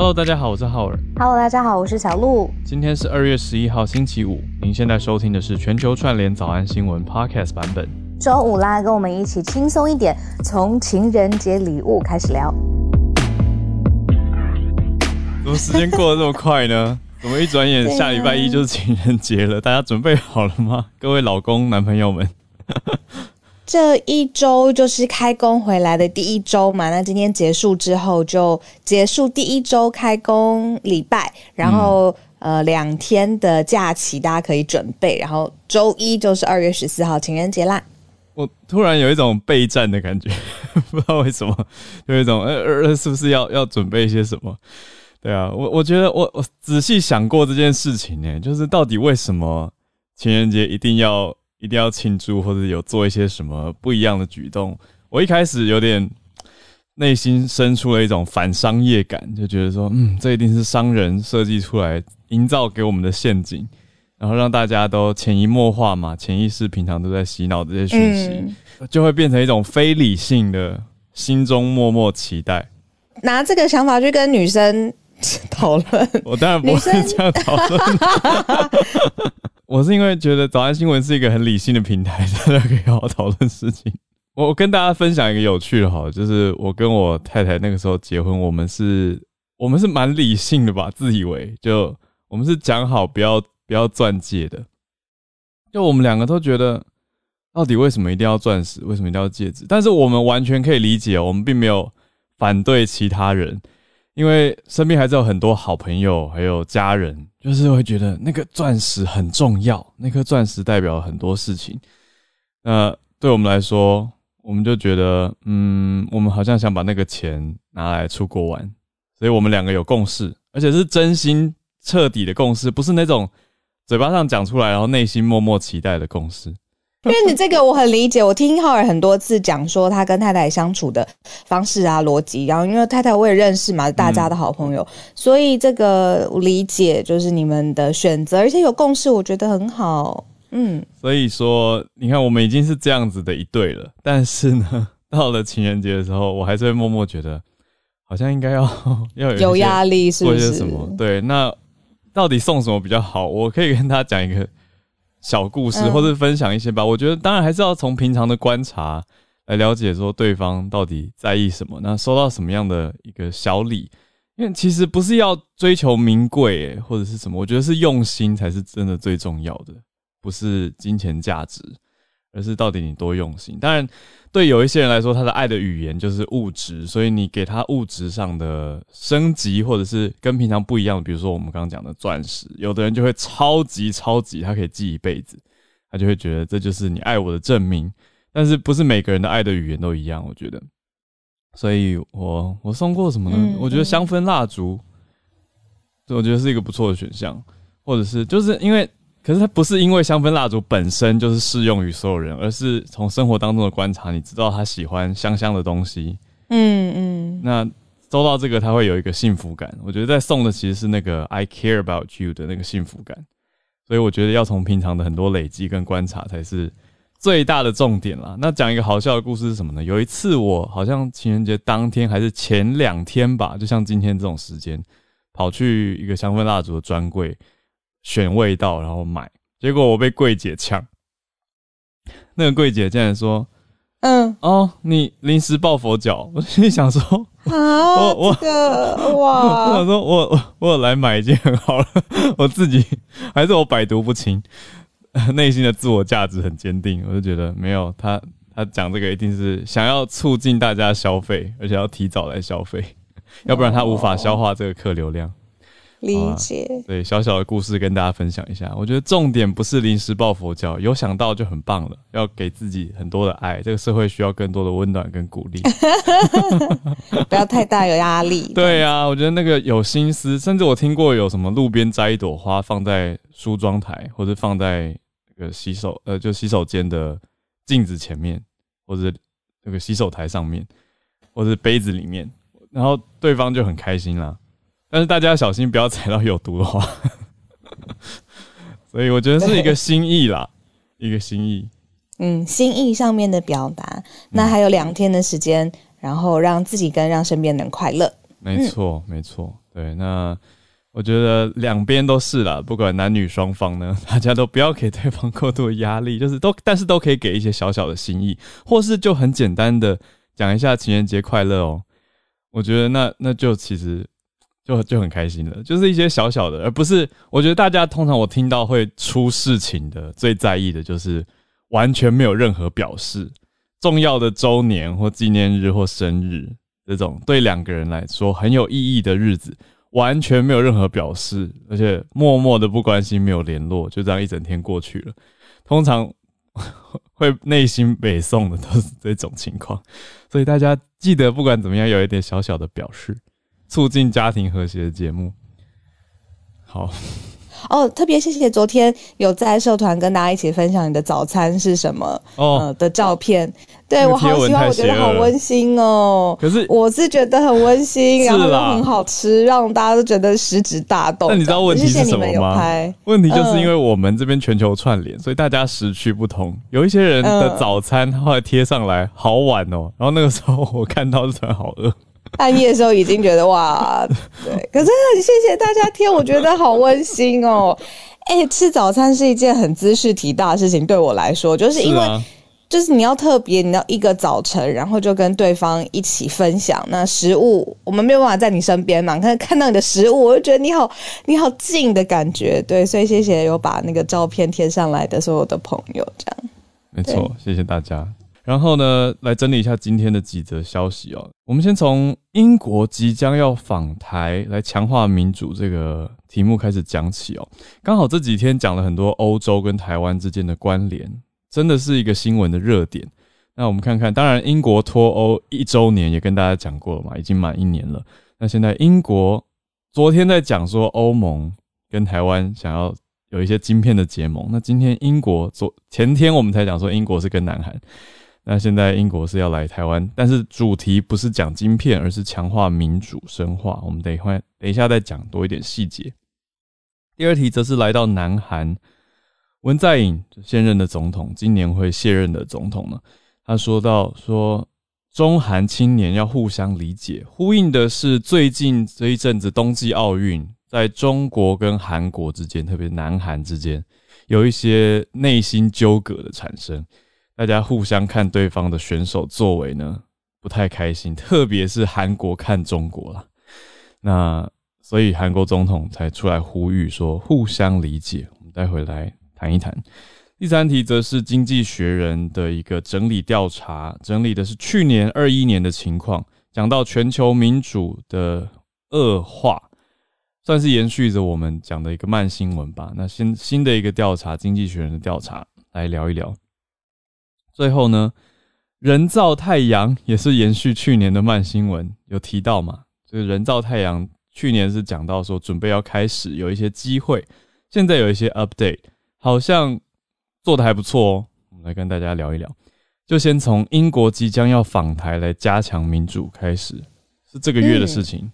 Hello，大家好，我是浩尔。Hello，大家好，我是小鹿。今天是二月十一号，星期五。您现在收听的是全球串联早安新闻 Podcast 版本。周五啦，跟我们一起轻松一点，从情人节礼物开始聊。怎么时间过得这么快呢？怎么一转眼啊下礼拜一就是情人节了？大家准备好了吗？各位老公、男朋友们，这一周就是开工回来的第一周嘛，那今天结束之后就结束第一周开工礼拜，然后、呃两天的假期大家可以准备，然后周一就是二月十四号情人节啦。我突然有一种备战的感觉，不知道为什么，有一种呃呃，是不是要要准备一些什么？对啊，我我觉得我我仔细想过这件事情呢，就是到底为什么情人节一定要一定要庆祝，或者有做一些什么不一样的举动？我一开始有点内心生出了一种反商业感，就觉得说，嗯，这一定是商人设计出来营造给我们的陷阱，然后让大家都潜移默化嘛，潜意识平常都在洗脑这些讯息。嗯，就会变成一种非理性的心中默默期待。拿这个想法去跟女生 讨论，我当然不会女生这样讨论。我是因为觉得早安新闻是一个很理性的平台，大家可以好好讨论事情。我跟大家分享一个有趣的哈，就是我跟我太太那个时候结婚，我们是，我们是蛮理性的吧，自以为就我们是讲好不要不要钻戒的，就我们两个都觉得，到底为什么一定要钻石，为什么一定要戒指？但是我们完全可以理解，我们并没有反对其他人，因为身边还是有很多好朋友，还有家人，就是会觉得那个钻石很重要，那颗钻石代表很多事情。那对我们来说，我们就觉得，嗯，我们好像想把那个钱拿来出国玩，所以我们两个有共识，而且是真心彻底的共识，不是那种嘴巴上讲出来，然后内心默默期待的共识。因为你这个我很理解，我听浩尔很多次讲说他跟太太相处的方式啊、逻辑，然后因为太太我也认识嘛，大家的好朋友，所以这个我理解就是你们的选择，而且有共识，我觉得很好。嗯，所以说，你看，我们已经是这样子的一对了，但是呢，到了情人节的时候，我还是会默默觉得，好像应该要 要有压力是做不是？什么？对，那到底送什么比较好？我可以跟他讲一个小故事，嗯或者分享一些吧。我觉得，当然还是要从平常的观察来了解，说对方到底在意什么，那收到什么样的一个小礼。因为其实不是要追求名贵，诶或者是什么，我觉得是用心才是真的最重要的，不是金钱价值，而是到底你多用心。当然，对有一些人来说，他的爱的语言就是物质，所以你给他物质上的升级，或者是跟平常不一样，比如说我们刚刚讲的钻石，有的人就会超级超级，他可以记一辈子，他就会觉得这就是你爱我的证明。但是不是每个人的爱的语言都一样，我觉得。所以我我送过什么呢？嗯我觉得香氛蜡烛，对我觉得是一个不错的选项，或者是就是因为，可是它不是因为香氛蜡烛本身就是适用于所有人，而是从生活当中的观察，你知道他喜欢香香的东西，嗯嗯，那收到这个他会有一个幸福感。我觉得在送的其实是那个 I care about you 的那个幸福感，所以我觉得要从平常的很多累积跟观察才是最大的重点啦。那讲一个好笑的故事是什么呢？有一次我好像情人节当天还是前两天吧，就像今天这种时间，跑去一个香氛蜡烛的专柜选味道，然后买，结果我被柜姐呛。那个柜姐竟然说嗯，：“哦，你临时抱佛脚。”我心里想说，啊，我我这个我哇想，说我我我来买已经很好了，我自己还是我百毒不侵，内心的自我价值很坚定，我就觉得没有他他讲这个一定是想要促进大家消费，而且要提早来消费，要不然他无法消化这个客流量。理解。对，小小的故事跟大家分享一下。我觉得重点不是临时抱佛脚，有想到就很棒了。要给自己很多的爱，这个社会需要更多的温暖跟鼓励。不要太大有压力。对啊、我觉得那个有心思，甚至我听过有什么路边摘一朵花放在梳妆台，或者放在那个洗手呃就洗手间的镜子前面，或者那个洗手台上面，或者杯子里面，然后对方就很开心啦。但是大家要小心不要踩到有毒的花，所以我觉得是一个心意啦，一个心意。嗯，心意上面的表达，那还有两天的时间，然后让自己跟让身边的人快乐。没错，没错。对，那我觉得两边都是啦，不管男女双方呢，大家都不要给对方过度的压力，就是都，但是都可以给一些小小的心意，或是就很简单的讲一下情人节快乐哦。我觉得那那就其实就就很开心了，就是一些小小的，而不是我觉得大家通常我听到会出事情的最在意的就是完全没有任何表示，重要的周年或纪念日或生日这种对两个人来说很有意义的日子。完全没有任何表示，而且默默的不关心，没有联络，就这样一整天过去了。通常 会内心北宋的都是这种情况，所以大家记得，不管怎么样，有一点小小的表示，促进家庭和谐的节目。好。哦，特别谢谢昨天有在社团跟大家一起分享你的早餐是什么哦的照片，对我好喜欢，我觉得好温馨哦。可是我是觉得很温馨，然后又很好吃，让大家都觉得食指大动。那你知道问题是什么吗？问题就是因为我们这边全球串联，所以大家时区不同。有一些人的早餐后来贴上来好晚哦，然后那个时候我看到突然好饿。半夜的时候已经觉得哇，对，可是很谢谢大家听，我觉得好温馨哦。哎，吃早餐是一件很姿势体大的事情，对我来说，就是因为就是你要特别，你要一个早晨，然后就跟对方一起分享那食物，我们没有办法在你身边嘛，看看到你的食物，我就觉得你好你好近的感觉，对，所以谢谢有把那个照片贴上来的所有的朋友，这样没错，谢谢大家。然后呢，来整理一下今天的几则消息哦。我们先从英国即将要访台来强化民主这个题目开始讲起哦。刚好这几天讲了很多欧洲跟台湾之间的关联，真的是一个新闻的热点。那我们看看，当然英国脱欧一周年也跟大家讲过了嘛，已经满一年了。那现在英国昨天在讲说欧盟跟台湾想要有一些晶片的结盟，那今天英国昨前天我们才讲说英国是跟南韩。那现在英国是要来台湾，但是主题不是讲晶片，而是强化民主深化。我们等一会等一下再讲多一点细节。第二题则是来到南韩，文在寅现任的总统，今年会卸任的总统呢。他说到说，中韩青年要互相理解，呼应的是最近这一阵子冬季奥运，在中国跟韩国之间，特别南韩之间，有一些内心纠葛的产生。大家互相看对方的选手作为呢，不太开心，特别是韩国看中国了。那所以韩国总统才出来呼吁说互相理解。我们待会来谈一谈。第三题则是《经济学人》的一个整理调查，整理的是去年二一年的情况，讲到全球民主的恶化，算是延续着我们讲的一个慢新闻吧。那新新的一个调查，《经济学人》的调查来聊一聊。最后呢，人造太阳也是延续去年的慢新闻有提到嘛？就是人造太阳去年是讲到说准备要开始有一些机会，现在有一些 update，好像做的还不错哦。我们来跟大家聊一聊，就先从英国即将要访台来加强民主开始，是这个月的事情。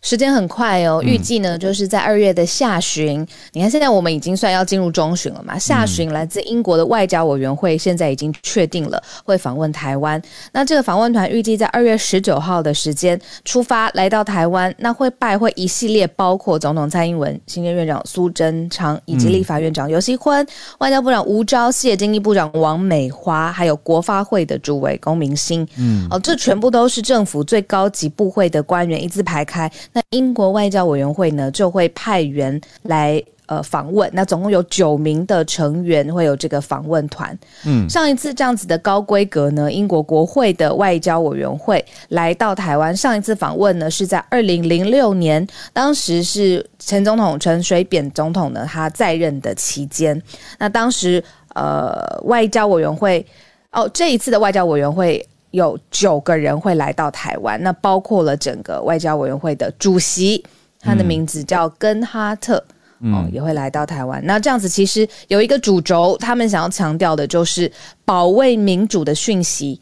时间很快哦，预计呢就是在二月的下旬。你看，现在我们已经算要进入中旬了嘛？下旬来自英国的外交委员会现在已经确定了会访问台湾。那这个访问团预计在二月十九号的时间出发来到台湾，那会拜会一系列包括总统蔡英文、行政院长苏贞昌以及立法院长游锡坤、外交部长吴钊燮、经济部长王美花，还有国发会的主委龚明鑫。嗯，哦，这全部都是政府最高级部会的官员一字排开。那英国外交委员会呢，就会派员来呃访问。那总共有九名的成员会有这个访问团。嗯，上一次这样子的高规格呢，英国国会的外交委员会来到台湾，上一次访问呢是在二零零六年，当时是前总统陈水扁总统呢他在任的期间。那当时呃外交委员会哦，这一次的外交委员会。有九个人会来到台湾，那包括了整个外交委员会的主席，他的名字叫根哈特，哦，也会来到台湾。那这样子其实有一个主轴，他们想要强调的就是保卫民主的讯息。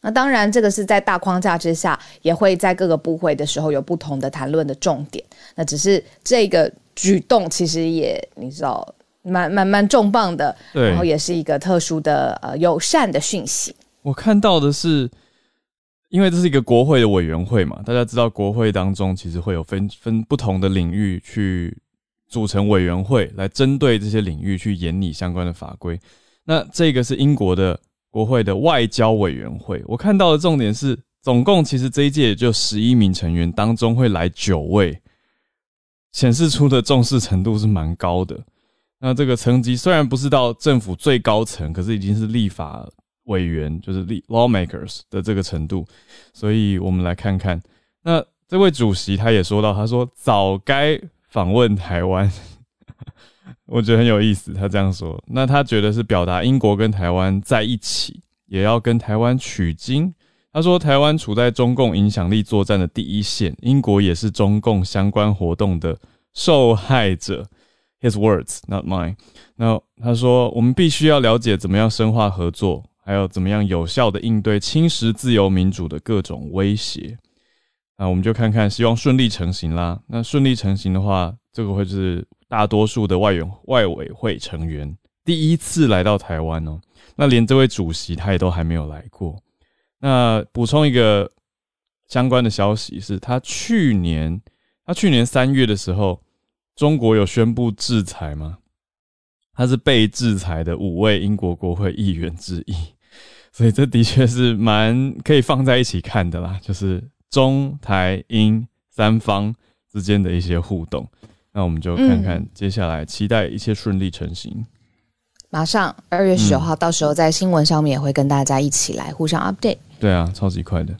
那当然，这个是在大框架之下，也会在各个部会的时候有不同的谈论的重点。那只是这个举动，其实也你知道，蛮蛮蛮重磅的，然后也是一个特殊的呃友善的讯息。我看到的是，因为这是一个国会的委员会嘛，大家知道国会当中其实会有分分不同的领域去组成委员会，来针对这些领域去研拟相关的法规。那这个是英国的国会的外交委员会，我看到的重点是，总共其实这一届就十一名成员当中会来九位，显示出的重视程度是蛮高的。那这个层级虽然不是到政府最高层，可是已经是立法委员，就是 lawmakers 的这个程度。所以我们来看看，那这位主席他也说到，他说早该访问台湾，我觉得很有意思。他这样说，那他觉得是表达英国跟台湾在一起，也要跟台湾取经。他说，台湾处在中共影响力作战的第一线，英国也是中共相关活动的受害者。His words, not mine. 那他说，我们必须要了解怎么样深化合作，还有怎么样有效的应对侵蚀自由民主的各种威胁。那我们就看看，希望顺利成型啦。那顺利成型的话，这个会是大多数的外援外委会成员第一次来到台湾哦。那连这位主席他也都还没有来过。那补充一个相关的消息是，他去年他去年三月的时候。中国有宣布制裁吗？他是被制裁的五位英国国会议员之一，所以这的确是蛮可以放在一起看的啦，就是中台英三方之间的一些互动。那我们就看看接下来，期待一切顺利成型。马上二月十九号，到时候在新闻上面也会跟大家一起来互相 update。对啊，超级快的。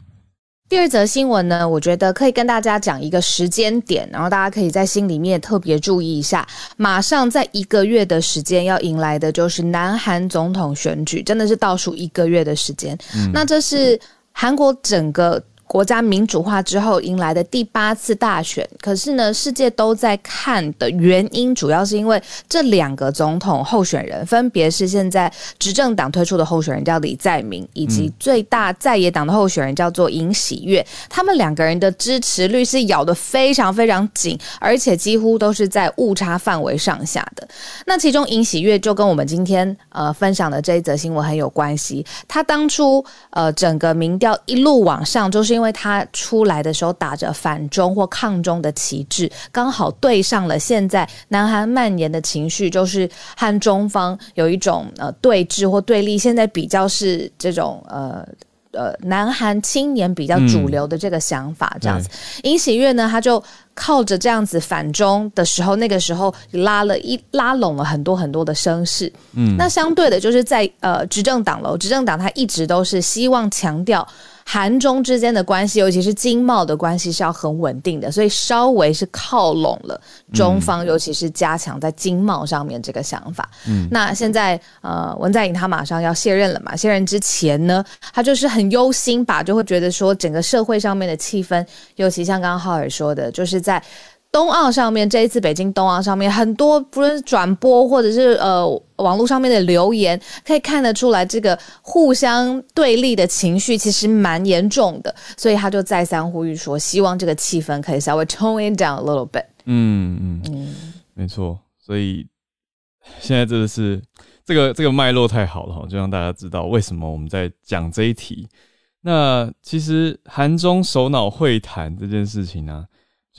第二则新闻呢，我觉得可以跟大家讲一个时间点，然后大家可以在心里面特别注意一下。马上在一个月的时间要迎来的就是南韩总统选举，真的是倒数一个月的时间。那这是韩国整个。国家民主化之后迎来的第八次大选，可是呢，世界都在看的原因，主要是因为这两个总统候选人，分别是现在执政党推出的候选人叫李在明，以及最大在野党的候选人叫做尹喜悦。他们两个人的支持率是咬得非常非常紧，而且几乎都是在误差范围上下的。那其中尹喜悦就跟我们今天呃分享的这一则新闻很有关系。他当初呃整个民调一路往上，就是。因为他出来的时候打着反中或抗中的旗帜，刚好对上了现在南韩蔓延的情绪，就是和中方有一种呃对峙或对立。现在比较是这种呃呃南韩青年比较主流的这个想法，这样子。尹喜月呢，他就靠着这样子反中的时候，那个时候拉了一拉拢了很多很多的声势。嗯，那相对的，就是在呃执政党喽，执政党他一直都是希望强调。韩中之间的关系，尤其是经贸的关系，是要很稳定的，所以稍微是靠拢了中方，尤其是加强在经贸上面这个想法。嗯，那现在呃，文在寅他马上要卸任了嘛？卸任之前呢，他就是很忧心吧，就会觉得说整个社会上面的气氛，尤其像刚刚浩尔说的，就是在。冬奥上面，这一次北京冬奥上面，很多不论是转播或者是呃网络上面的留言，可以看得出来，这个互相对立的情绪其实蛮严重的。所以他就再三呼吁说，希望这个气氛可以稍微 tone it down a little bit。嗯嗯嗯，没错。所以现在真的是这个这个脉络太好了哈，就让大家知道为什么我们在讲这一题。那其实韩中首脑会谈这件事情呢？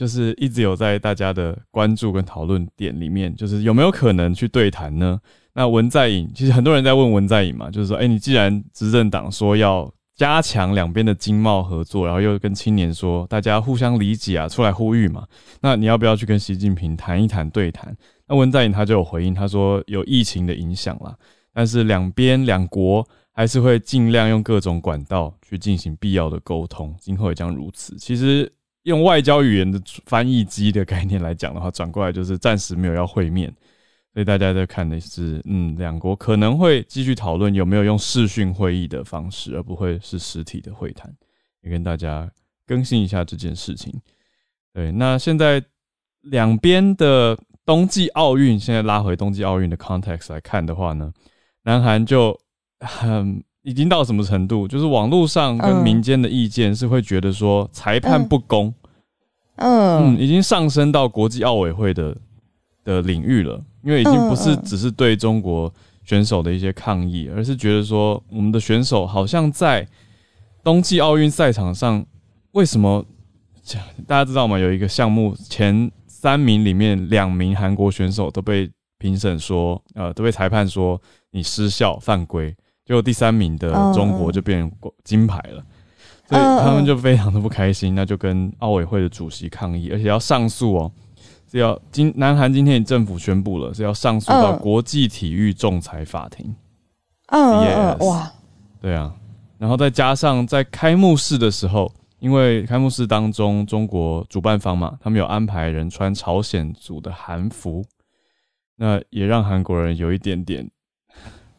就是一直有在大家的关注跟讨论点里面，就是有没有可能去对谈呢？那文在寅其实很多人在问文在寅嘛，就是说，哎，你既然执政党说要加强两边的经贸合作，然后又跟青年说大家互相理解啊，出来呼吁嘛，那你要不要去跟习近平谈一谈对谈？那文在寅他就有回应，他说有疫情的影响啦，但是两边两国还是会尽量用各种管道去进行必要的沟通，今后也将如此。其实。用外交语言的翻译机的概念来讲的话，转过来就是暂时没有要会面，所以大家在看的是，嗯，两国可能会继续讨论有没有用视讯会议的方式，而不会是实体的会谈，也跟大家更新一下这件事情。对，那现在两边的冬季奥运，现在拉回冬季奥运的 context 来看的话呢，南韩就很。已经到什么程度？就是网络上跟民间的意见是会觉得说裁判不公，嗯，已经上升到国际奥委会的的领域了。因为已经不是只是对中国选手的一些抗议，而是觉得说我们的选手好像在冬季奥运赛场上，为什么大家知道吗？有一个项目前三名里面两名韩国选手都被评审说，呃，都被裁判说你失效犯规，结果第三名的中国就变成金牌了，所以他们就非常的不开心，那就跟奥委会的主席抗议，而且要上诉哦，是要今南韩今天政府宣布了是要上诉到国际体育仲裁法庭。嗯嗯哇，对啊。然后再加上在开幕式的时候，因为开幕式当中中国主办方嘛，他们有安排人穿朝鲜族的韩服，那也让韩国人有一点点，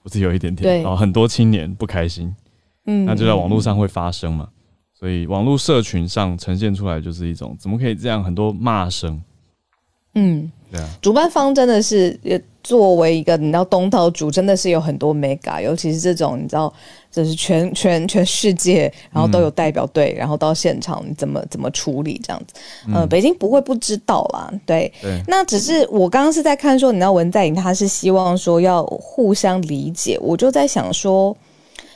不是有一点点，然后很多青年不开心，嗯，那就在网络上会发生嘛，所以网络社群上呈现出来就是一种怎么可以这样，很多骂声，嗯。对啊，主办方真的是作为一个你知道东道主，真的是有很多 mega，尤其是这种你知道，就是全全全世界，然后都有代表队，然后到现场怎么怎么处理这样子。呃，北京不会不知道啦，对。那只是我刚刚是在看说，你知道文在寅他是希望说要互相理解，我就在想说，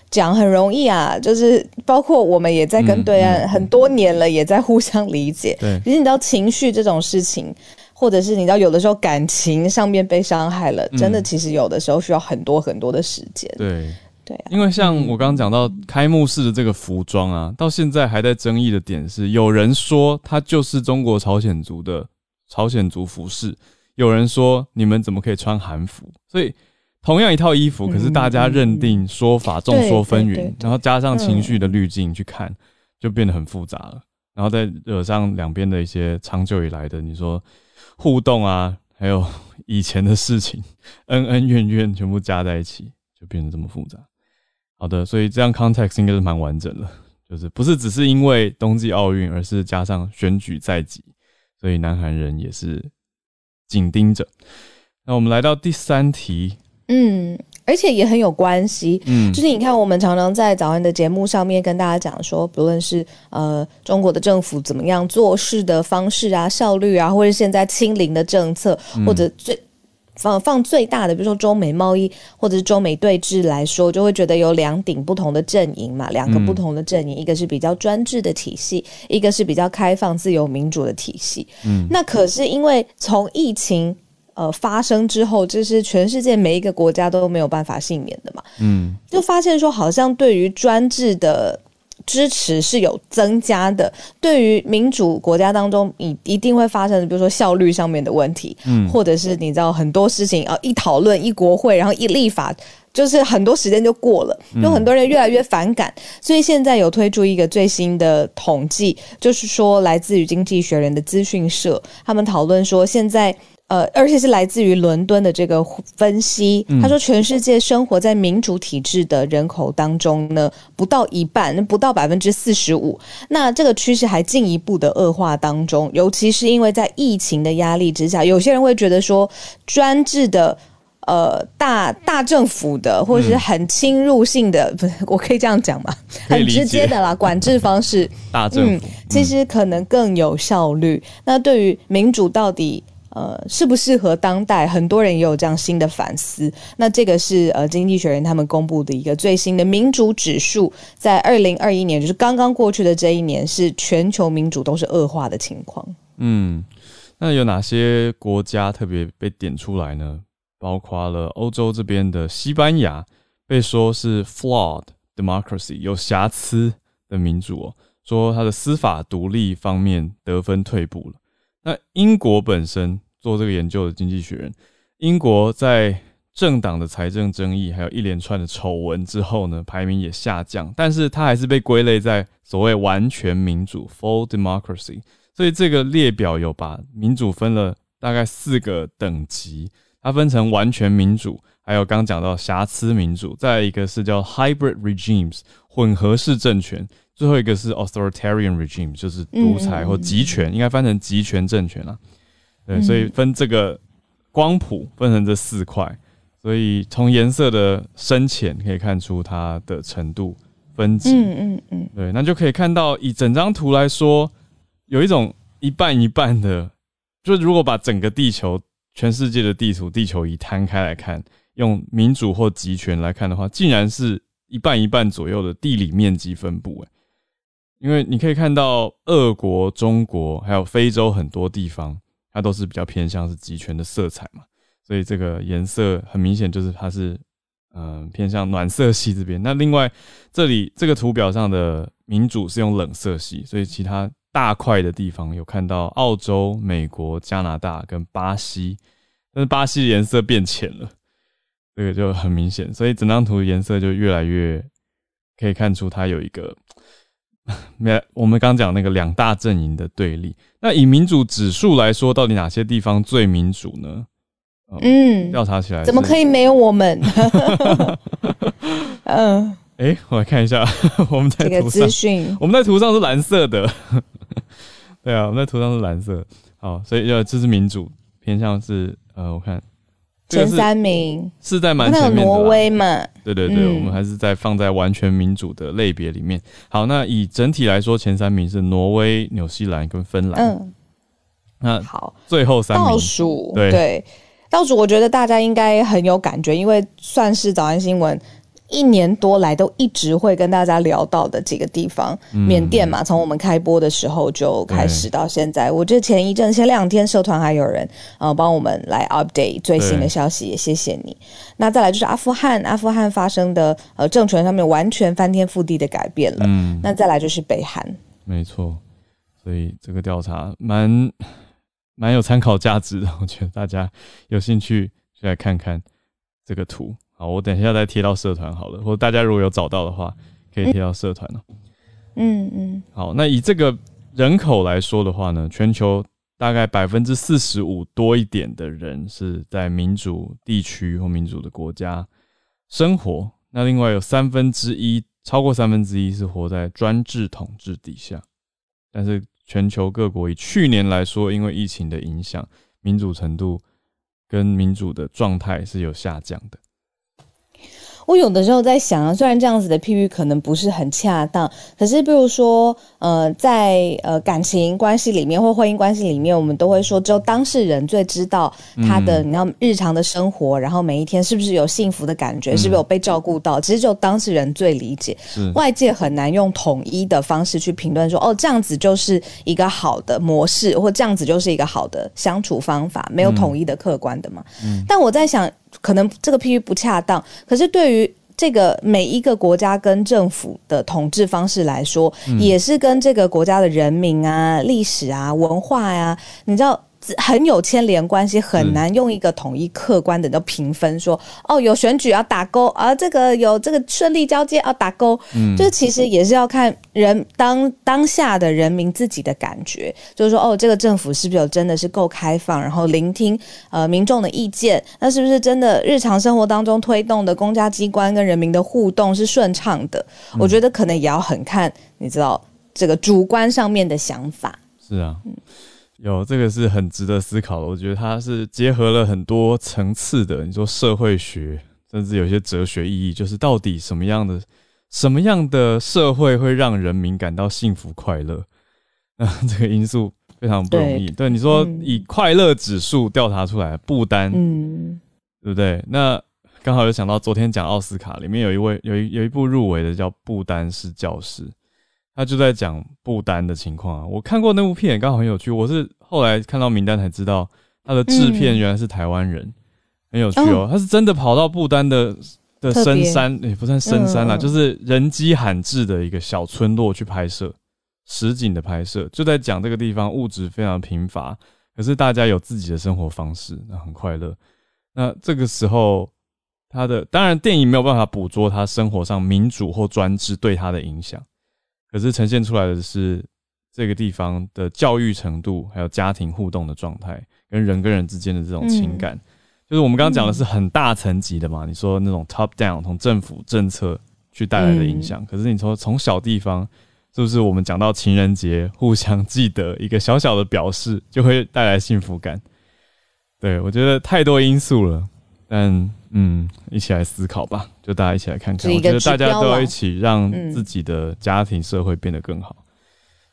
讲很容易啊，就是包括我们也在跟对岸很多年了，也在互相理解。对，其实你知道情绪这种事情。或者是你知道，有的时候感情上面被伤害了，真的其实有的时候需要很多很多的时间。对对，因为像我刚刚讲到开幕式的这个服装啊，到现在还在争议的点是，有人说它就是中国朝鲜族的朝鲜族服饰，有人说你们怎么可以穿韩服？所以同样一套衣服，可是大家认定说法众说纷纭，然后加上情绪的滤镜去看，就变得很复杂了，然后再惹上两边的一些长久以来的你说。互动啊，还有 以前的事情，恩恩怨怨全部加在一起，就变得这么复杂。好的，所以这样 context 应该是蛮完整的，就是不是只是因为冬季奥运，而是加上选举在即，所以南韩人也是紧盯着。那我们来到第三题，嗯。而且也很有关系，嗯，就是你看，我们常常在早安的节目上面跟大家讲说，不论是呃中国的政府怎么样做事的方式啊、效率啊，或者现在清零的政策，或者最放放最大的，比如说中美贸易或者是中美对峙来说，就会觉得有两顶不同的阵营嘛，两个不同的阵营，一个是比较专制的体系，一个是比较开放、自由、民主的体系。嗯，那可是因为从疫情。呃，发生之后，这是全世界每一个国家都没有办法幸免的嘛。嗯，就发现说，好像对于专制的支持是有增加的，对于民主国家当中，一一定会发生的，比如说效率上面的问题，嗯，或者是你知道很多事情啊，一讨论一国会，然后一立法，就是很多时间就过了，有很多人越来越反感，所以现在有推出一个最新的统计，就是说来自于经济学人的资讯社，他们讨论说现在。呃，而且是来自于伦敦的这个分析，他说，全世界生活在民主体制的人口当中呢，不到一半，不到百分之四十五。那这个趋势还进一步的恶化当中，尤其是因为在疫情的压力之下，有些人会觉得说，专制的呃大大政府的或者是很侵入性的，不是我可以这样讲吗？很直接的啦，管制方式，大政府其实可能更有效率。那对于民主到底？呃，适不适合当代？很多人也有这样新的反思。那这个是呃，经济学人他们公布的一个最新的民主指数，在二零二一年，就是刚刚过去的这一年，是全球民主都是恶化的情况。嗯，那有哪些国家特别被点出来呢？包括了欧洲这边的西班牙，被说是 flawed democracy，有瑕疵的民主哦，说它的司法独立方面得分退步了。那英国本身。做这个研究的经济学人，英国在政党的财政争议还有一连串的丑闻之后呢，排名也下降，但是它还是被归类在所谓完全民主 （full democracy）。所以这个列表有把民主分了大概四个等级，它分成完全民主，还有刚讲到瑕疵民主，再一个是叫 hybrid regimes 混合式政权，最后一个是 authoritarian regime，就是独裁或集权，应该翻成集权政权了。对，所以分这个光谱分成这四块，所以从颜色的深浅可以看出它的程度分级。嗯嗯嗯，对，那就可以看到以整张图来说，有一种一半一半的，就是如果把整个地球、全世界的地图、地球仪摊开来看，用民主或集权来看的话，竟然是一半一半左右的地理面积分布。哎，因为你可以看到俄国、中国还有非洲很多地方，它都是比较偏向是集权的色彩嘛，所以这个颜色很明显就是它是嗯偏向暖色系这边。那另外这里这个图表上的民主是用冷色系，所以其他大块的地方有看到澳洲、美国、加拿大跟巴西，但是巴西的颜色变浅了，这个就很明显，所以整张图颜色就越来越可以看出它有一个。没，我们刚讲那个两大阵营的对立。那以民主指数来说，到底哪些地方最民主呢？嗯，调查起来怎么可以没有我们？嗯，哎，我来看一下，我们在图上，我们在图上是蓝色的。对啊，我们在图上是蓝色。好，所以要这是民主偏向是呃，我看。前三名是在蛮前面的，挪威嘛？对对对，我们还是在放在完全民主的类别里面。好，那以整体来说，前三名是挪威、纽西兰跟芬兰。嗯，那好，最后三名倒数对倒数，我觉得大家应该很有感觉，因为算是早安新闻。一年多来都一直会跟大家聊到的几个地方，缅甸嘛，从我们开播的时候就开始到现在。我这前一阵、前两天社团还有人呃帮我们来 update 最新的消息，也谢谢你。那再来就是阿富汗，阿富汗发生的呃政权上面完全翻天覆地的改变了。嗯，那再来就是北韩，没错。所以这个调查蛮蛮有参考价值的，我觉得大家有兴趣就来看看这个图。好，我等一下再贴到社团好了，或者大家如果有找到的话，可以贴到社团哦。嗯嗯。好，那以这个人口来说的话呢，全球大概百分之四十五多一点的人是在民主地区或民主的国家生活，那另外有三分之一，超过三分之一是活在专制统治底下。但是全球各国以去年来说，因为疫情的影响，民主程度跟民主的状态是有下降的。我有的时候在想啊，虽然这样子的譬喻可能不是很恰当，可是比如说，呃，在呃感情关系里面或婚姻关系里面，我们都会说，只有当事人最知道他的你要日常的生活，然后每一天是不是有幸福的感觉，是不是有被照顾到，其实只有当事人最理解，外界很难用统一的方式去评论说，哦，这样子就是一个好的模式，或这样子就是一个好的相处方法，没有统一的客观的嘛。但我在想。可能这个譬喻不恰当，可是对于这个每一个国家跟政府的统治方式来说，也是跟这个国家的人民啊、历史啊、文化呀，你知道。很有牵连关系，很难用一个统一客观的评分说哦，有选举要打勾，而这个有这个顺利交接要打勾，嗯，这其实也是要看人当当下的人民自己的感觉，就是说哦，这个政府是不是有真的是够开放，然后聆听呃民众的意见，那是不是真的日常生活当中推动的公家机关跟人民的互动是顺畅的？我觉得可能也要很看你知道这个主观上面的想法。是啊，嗯。有这个是很值得思考的，我觉得它是结合了很多层次的，你说社会学，甚至有些哲学意义，就是到底什么样的什么样的社会会让人民感到幸福快乐？那，这个因素非常不容易。对你说，以快乐指数调查出来，不丹，嗯，对不对？那刚好有想到昨天讲奥斯卡里面有一位有一有一部入围的叫《不丹式教师》。他就在讲不丹的情况啊，我看过那部片，刚好很有趣。我是后来看到名单才知道，他的制片原来是台湾人，很有趣哦。他是真的跑到不丹的的深山，也不算深山啦，就是人迹罕至的一个小村落去拍摄实景的拍摄，就在讲这个地方物质非常贫乏，可是大家有自己的生活方式，那很快乐。那这个时候，他的当然电影没有办法捕捉他生活上民主或专制对他的影响。可是呈现出来的是这个地方的教育程度，还有家庭互动的状态，跟人跟人之间的这种情感，就是我们刚刚讲的是很大层级的嘛？你说那种 top down 从政府政策去带来的影响，可是你说从小地方，是不是我们讲到情人节，互相记得一个小小的表示，就会带来幸福感？对我觉得太多因素了，但。嗯，一起来思考吧，就大家一起来看看。我觉得大家都要一起让自己的家庭社会变得更好。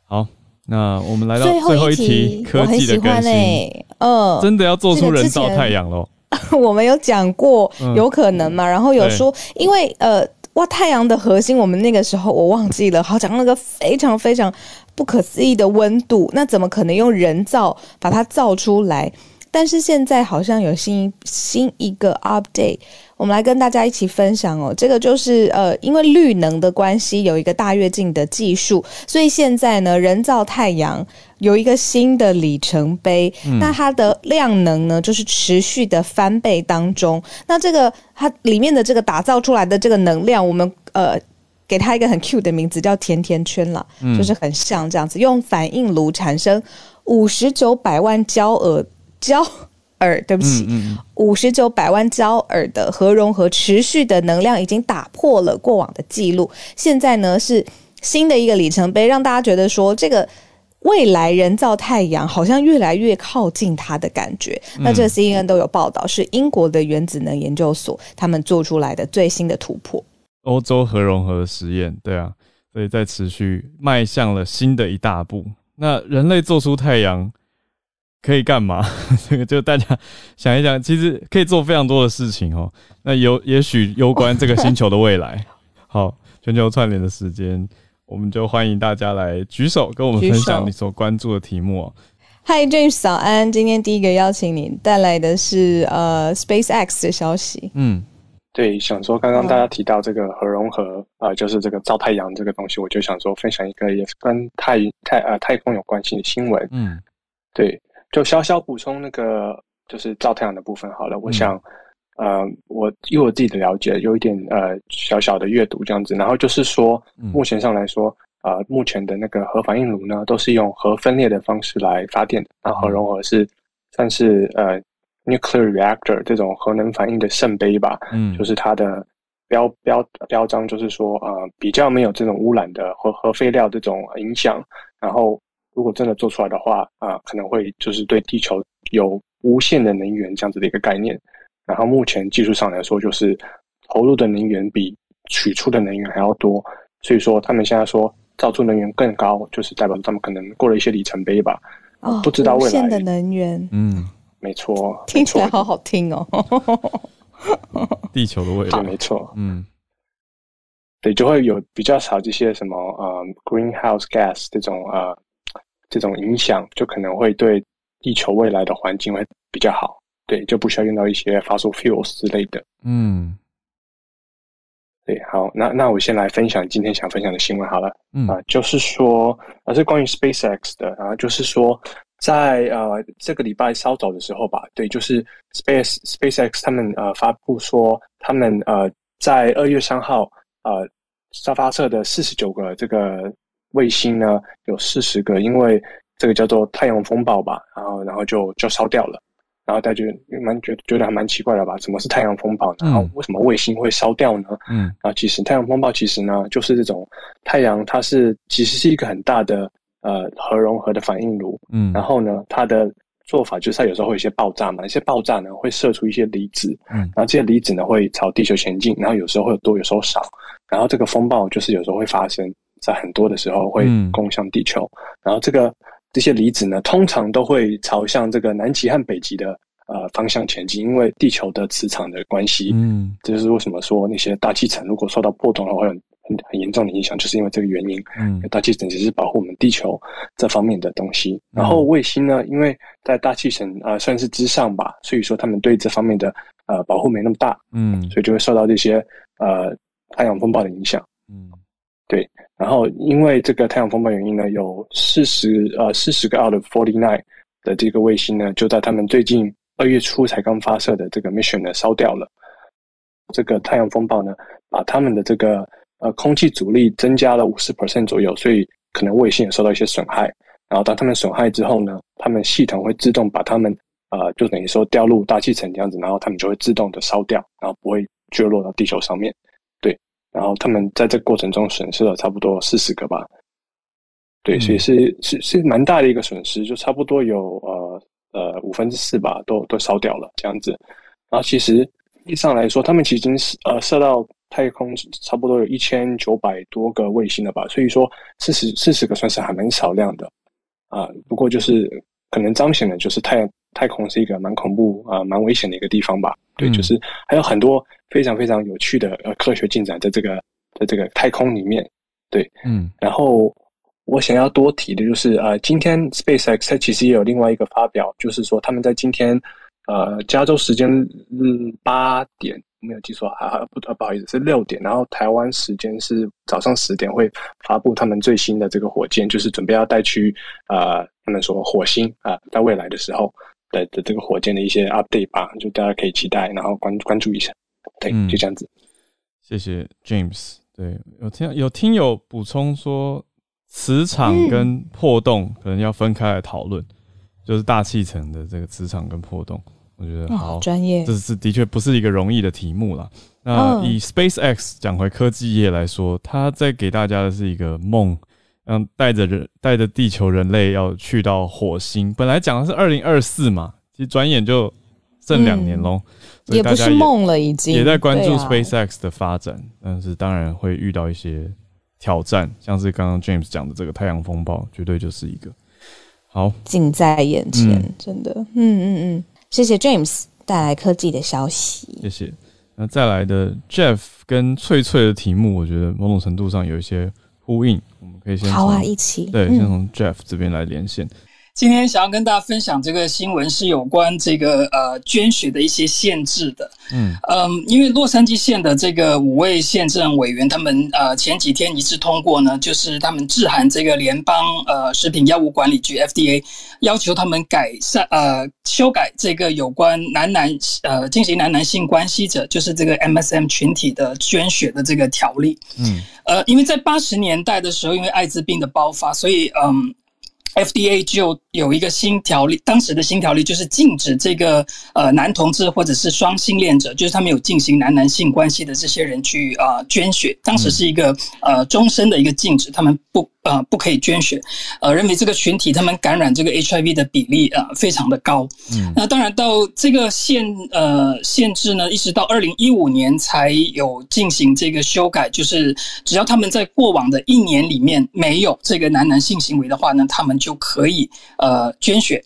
好，那我们来到最后一题，科技的更新。嗯，真的要做出人造太阳喽？我们有讲过有可能嘛？然后有说，因为呃。哇，太阳的核心，我们那个时候我忘记了，好讲那个非常非常不可思议的温度，那怎么可能用人造把它造出来？但是现在好像有新新一个 update，我们来跟大家一起分享哦。这个就是呃，因为绿能的关系，有一个大跃进的技术，所以现在呢，人造太阳有一个新的里程碑。那它的量能呢，就是持续的翻倍当中。那这个它里面的这个打造出来的这个能量，我们呃给它一个很 cute 的名字，叫甜甜圈了，就是很像这样子，用反应炉产生五十九百万焦耳。焦耳，对不起，五十九百万焦耳的核融合持续的能量已经打破了过往的记录。现在呢是新的一个里程碑，让大家觉得说这个未来人造太阳好像越来越靠近它的感觉。那这 CNN 都有报道，是英国的原子能研究所他们做出来的最新的突破。欧洲核融合实验，对啊，所以在持续迈向了新的一大步。那人类做出太阳。可以干嘛？这个就大家想一想，其实可以做非常多的事情哦。那有也许攸关这个星球的未来。好，全球串联的时间，我们就欢迎大家来举手，跟我们分享你所关注的题目。Hi James，早安！今天第一个邀请你带来的是呃 SpaceX 的消息。嗯，对，想说刚刚大家提到这个核融合啊，就是这个造太阳这个东西，我就想说分享一个也是跟太太呃太空有关系的新闻。嗯，对。就小小补充那个，就是照太阳的部分好了。我想，呃，我以我自己的了解，有一点呃小小的阅读这样子。然后就是说，目前上来说，呃，目前的那个核反应炉呢，都是用核分裂的方式来发电的。那核融合是算是呃 nuclear reactor 这种核能反应的圣杯吧。嗯，就是它的标标标章，就是说呃比较没有这种污染的和核废料这种影响。然后。如果真的做出来的话，啊，可能会就是对地球有无限的能源这样子的一个概念。然后目前技术上来说，就是投入的能源比取出的能源还要多，所以说他们现在说造出能源更高，就是代表他们可能过了一些里程碑吧。哦，不知道未来的能源，嗯，没错，听起来好好听哦。地球的未来，没错，嗯，对，就会有比较少这些什么呃 greenhouse gas 这种呃。这种影响就可能会对地球未来的环境会比较好，对，就不需要用到一些 fossil fuels 之类的。嗯，对，好，那那我先来分享今天想分享的新闻好了。嗯啊，就是说，啊是关于 SpaceX 的啊，就是说，在呃这个礼拜稍早的时候吧，对，就是 Space SpaceX 他们呃发布说，他们呃在二月三号呃发发射的四十九个这个。卫星呢有四十个，因为这个叫做太阳风暴吧，然后然后就就烧掉了，然后大家觉得蛮觉觉得还蛮奇怪的吧？什么是太阳风暴？然后为什么卫星会烧掉呢？嗯，然后其实太阳风暴其实呢就是这种太阳它是其实是一个很大的呃核融合的反应炉，嗯，然后呢它的做法就是它有时候会有一些爆炸嘛，一些爆炸呢会射出一些离子，嗯，然后这些离子呢会朝地球前进，然后有时候会多，有时候少，然后这个风暴就是有时候会发生。在很多的时候会攻向地球，然后这个这些离子呢，通常都会朝向这个南极和北极的呃方向前进，因为地球的磁场的关系。嗯，这就是为什么说那些大气层如果受到波动的话，会很很严重的影响，就是因为这个原因。嗯，大气层只是保护我们地球这方面的东西。然后卫星呢，因为在大气层啊算是之上吧，所以说他们对这方面的呃保护没那么大。嗯，所以就会受到这些呃太阳风暴的影响。对。然后，因为这个太阳风暴原因呢，有四十呃四十个 out of forty nine 的这个卫星呢，就在他们最近二月初才刚发射的这个 mission 呢烧掉了。这个太阳风暴呢，把他们的这个呃空气阻力增加了五十 percent 左右，所以可能卫星也受到一些损害。然后当他们损害之后呢，他们系统会自动把他们呃就等于说掉入大气层这样子，然后他们就会自动的烧掉，然后不会坠落到地球上面。然后他们在这过程中损失了差不多四十个吧，对，所以是是是蛮大的一个损失，就差不多有呃呃五分之四吧，都都烧掉了这样子。然后其实地上来说，他们已经是呃射到太空差不多有一千九百多个卫星了吧，所以说四十四十个算是还蛮少量的啊。不过就是可能彰显的就是太阳太空是一个蛮恐怖啊、蛮危险的一个地方吧。对，就是还有很多非常非常有趣的呃科学进展在这个在这个太空里面。对，嗯，然后我想要多提的就是呃，今天 SpaceX 它其实也有另外一个发表，就是说他们在今天呃加州时间嗯八点。没有记错啊，不不好意思，是六点。然后台湾时间是早上十点，会发布他们最新的这个火箭，就是准备要带去啊，他们说火星啊，在未来的时候的的这个火箭的一些 update 吧，就大家可以期待，然后关关注一下。对，就这样子。谢谢 James。对，有听有听友补充说，磁场跟破洞可能要分开来讨论，就是大气层的这个磁场跟破洞。我觉得好专业，这是的确不是一个容易的题目了。那以 SpaceX 讲回科技业来说，它在给大家的是一个梦，让带着人带着地球人类要去到火星。本来讲的是二零二四嘛，其实转眼就剩两年喽，也不是梦了，已经也在关注 SpaceX 的发展，但是当然会遇到一些挑战，像是刚刚 James 讲的这个太阳风暴，绝对就是一个好近在眼前，真的，嗯嗯嗯。谢谢 James 带来科技的消息。谢谢。那再来的 Jeff 跟翠翠的题目，我觉得某种程度上有一些呼应，我们可以先好啊，一起对，先从 Jeff 这边来连线。今天想要跟大家分享这个新闻，是有关这个呃捐血的一些限制的。嗯嗯，因为洛杉矶县的这个五位县政委员，他们呃前几天一致通过呢，就是他们致函这个联邦呃食品药物管理局 FDA，要求他们改善呃修改这个有关男男呃进行男男性关系者，就是这个 MSM 群体的捐血的这个条例。嗯，呃，因为在八十年代的时候，因为艾滋病的爆发，所以嗯。FDA 就有一个新条例，当时的新条例就是禁止这个呃男同志或者是双性恋者，就是他们有进行男男性关系的这些人去啊捐血，当时是一个呃终身的一个禁止，他们不。呃，不可以捐血，呃，认为这个群体他们感染这个 HIV 的比例啊非常的高。嗯，那当然到这个限呃限制呢，一直到二零一五年才有进行这个修改，就是只要他们在过往的一年里面没有这个男男性行为的话呢，他们就可以呃捐血。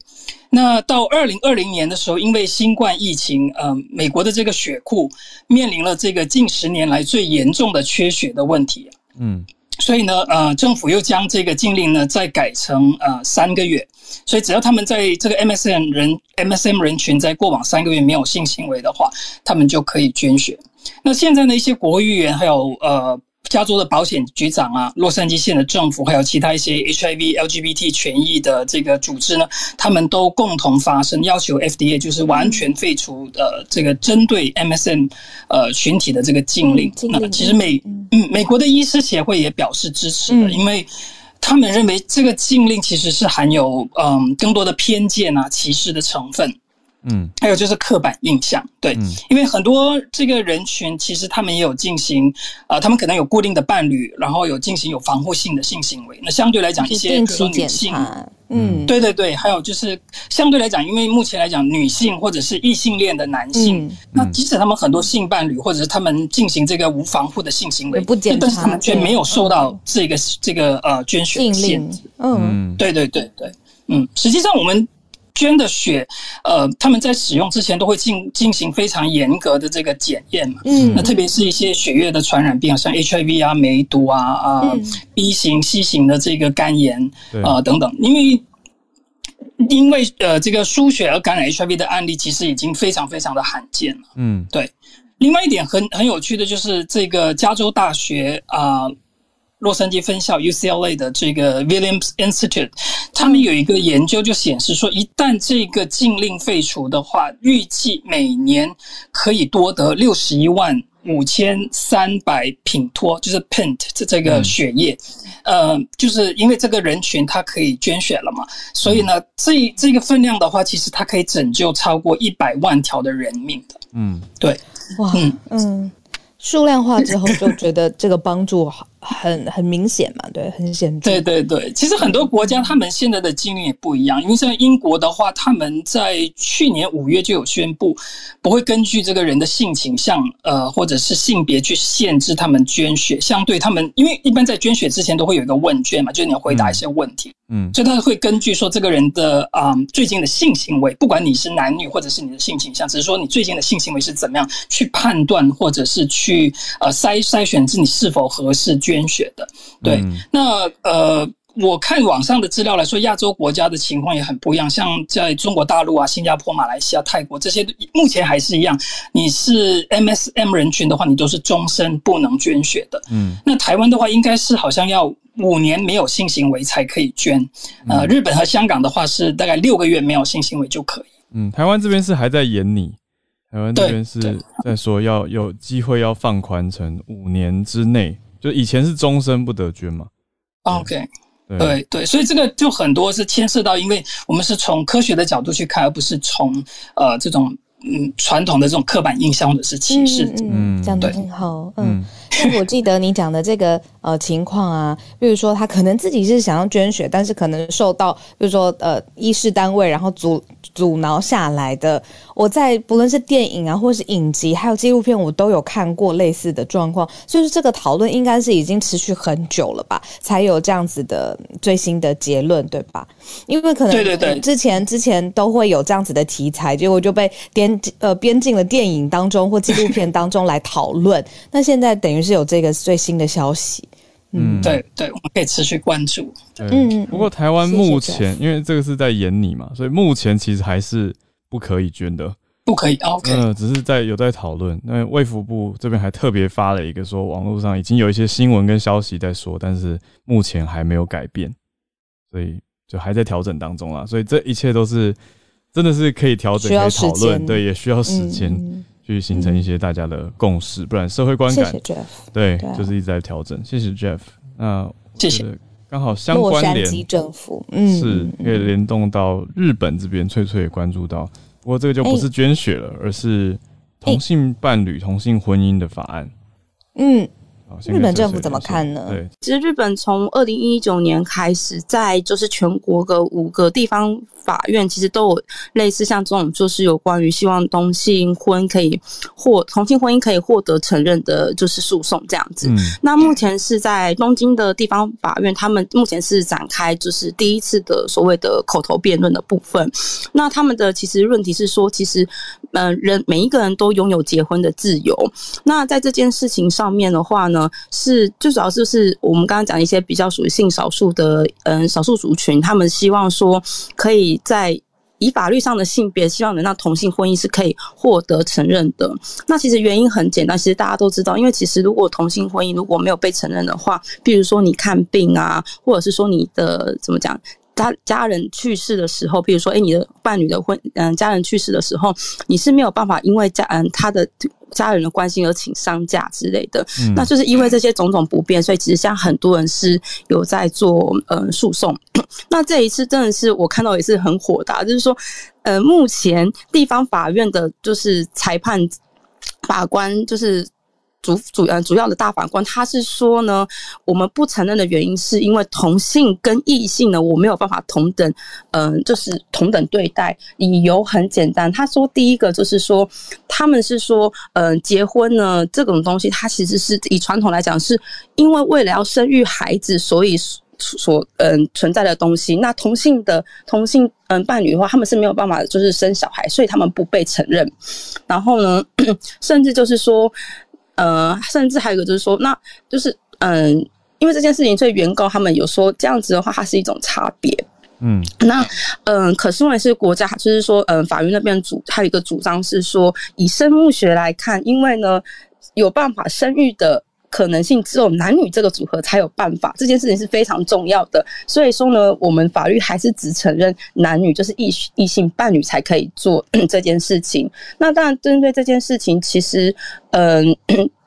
那到二零二零年的时候，因为新冠疫情，呃，美国的这个血库面临了这个近十年来最严重的缺血的问题。嗯。所以呢，呃，政府又将这个禁令呢再改成呃三个月，所以只要他们在这个 MSM 人 MSM 人群在过往三个月没有性行为的话，他们就可以捐血。那现在呢，一些国会议员还有呃。加州的保险局长啊，洛杉矶县的政府，还有其他一些 HIV LGBT 权益的这个组织呢，他们都共同发声，要求 FDA 就是完全废除呃这个针对 MSM 呃群体的这个禁令。那其实美嗯美国的医师协会也表示支持的，因为他们认为这个禁令其实是含有嗯更多的偏见啊歧视的成分。嗯，还有就是刻板印象，对，因为很多这个人群其实他们也有进行，呃，他们可能有固定的伴侣，然后有进行有防护性的性行为。那相对来讲，一些比如说女性，嗯，对对对，还有就是相对来讲，因为目前来讲，女性或者是异性恋的男性，那即使他们很多性伴侣或者是他们进行这个无防护的性行为，不检但是他们却没有受到这个这个呃捐血限制。嗯，对对对对，嗯，实际上我们。捐的血，呃，他们在使用之前都会进进行非常严格的这个检验嘛。嗯，那特别是一些血液的传染病，像 HIV 啊、梅毒啊、啊 B 型、C 型的这个肝炎啊等等，因为因为呃这个输血而感染 HIV 的案例其实已经非常非常的罕见了。嗯，对。另外一点很很有趣的就是这个加州大学啊。洛杉矶分校 UCLA 的这个 Williams Institute，他们有一个研究就显示说，一旦这个禁令废除的话，预计每年可以多得六十一万五千三百品托，就是 pint 这这个血液，呃，就是因为这个人群他可以捐血了嘛，所以呢，这这个分量的话，其实它可以拯救超过一百万条的人命的。嗯，对，哇，嗯。嗯，数量化之后就觉得这个帮助好。很很明显嘛，对，很显著。对对对，其实很多国家他们现在的禁令也不一样，因为像英国的话，他们在去年五月就有宣布，不会根据这个人的性倾向，呃，或者是性别去限制他们捐血。相对他们，因为一般在捐血之前都会有一个问卷嘛，就是你要回答一些问题，嗯，所以他会根据说这个人的啊最近的性行为，不管你是男女或者是你的性倾向，只是说你最近的性行为是怎么样，去判断或者是去呃筛筛选自你是否合适捐。捐血的，对，那呃，我看网上的资料来说，亚洲国家的情况也很不一样。像在中国大陆啊、新加坡、马来西亚、泰国这些，目前还是一样。你是 MSM 人群的话，你都是终身不能捐血的。嗯，那台湾的话，应该是好像要五年没有性行为才可以捐。呃，日本和香港的话是大概六个月没有性行为就可以。嗯，台湾这边是还在演你，台湾这边是在说要有机会要放宽成五年之内。就以前是终身不得捐嘛？OK，对对，所以这个就很多是牵涉到，因为我们是从科学的角度去看，而不是从呃这种嗯传统的这种刻板印象或者是歧视。嗯，讲的很好。嗯，那我记得你讲的这个呃情况啊，比如说他可能自己是想要捐血，但是可能受到比如说呃医事单位然后阻阻挠下来的。我在不论是电影啊，或是影集，还有纪录片，我都有看过类似的状况。所以这个讨论应该是已经持续很久了吧，才有这样子的最新的结论，对吧？因为可能对对对，之前之前都会有这样子的题材，结果就被编呃编进了电影当中或纪录片当中来讨论。那现在等于是有这个最新的消息，嗯，对对，我们可以持续关注。嗯，不过台湾目前因为这个是在演你嘛，所以目前其实还是。不可以捐的，不可以。OK，嗯，只是在有在讨论。那卫福部这边还特别发了一个说，网络上已经有一些新闻跟消息在说，但是目前还没有改变，所以就还在调整当中啦。所以这一切都是真的是可以调整、可以讨论，对，也需要时间去形成一些大家的共识，不然社会观感，对，就是一直在调整。谢谢 Jeff，那谢谢。刚好相关联政府，嗯，是可以联动到日本这边，翠翠也关注到。不过这个就不是捐血了，而是同性伴侣、同性婚姻的法案。嗯。日本政府怎么看呢？对，其实日本从二零一九年开始，在就是全国的五个地方法院，其实都有类似像这种，就是有关于希望同性婚可以获同性婚姻可以获得承认的，就是诉讼这样子。那目前是在东京的地方法院，他们目前是展开就是第一次的所谓的口头辩论的部分。那他们的其实论题是说，其实嗯，人每一个人都拥有结婚的自由。那在这件事情上面的话呢？呢，是最主要就是我们刚刚讲一些比较属于性少数的，嗯，少数族群，他们希望说可以在以法律上的性别，希望能让同性婚姻是可以获得承认的。那其实原因很简单，其实大家都知道，因为其实如果同性婚姻如果没有被承认的话，比如说你看病啊，或者是说你的怎么讲？家家人去世的时候，比如说，哎，你的伴侣的婚，嗯，家人去世的时候，你是没有办法因为家，嗯，他的家人的关心而请丧假之类的。那就是因为这些种种不便，所以其实像很多人是有在做，嗯，诉讼。那这一次真的是我看到也是很火大，就是说，呃，目前地方法院的就是裁判法官就是。主主呃主要的大法官他是说呢，我们不承认的原因是因为同性跟异性呢，我没有办法同等，嗯，就是同等对待。理由很简单，他说第一个就是说，他们是说，嗯，结婚呢这种东西，它其实是以传统来讲，是因为为了要生育孩子，所以所嗯存在的东西。那同性的同性嗯伴侣的话，他们是没有办法就是生小孩，所以他们不被承认。然后呢，甚至就是说。呃，甚至还有一个就是说，那就是嗯，因为这件事情，所以原告他们有说这样子的话，它是一种差别。嗯，那嗯，可是因为是国家，就是说，嗯，法院那边主还有一个主张是说，以生物学来看，因为呢有办法生育的。可能性只有男女这个组合才有办法，这件事情是非常重要的。所以说呢，我们法律还是只承认男女就是异异性伴侣才可以做 这件事情。那当然，针对这件事情，其实嗯，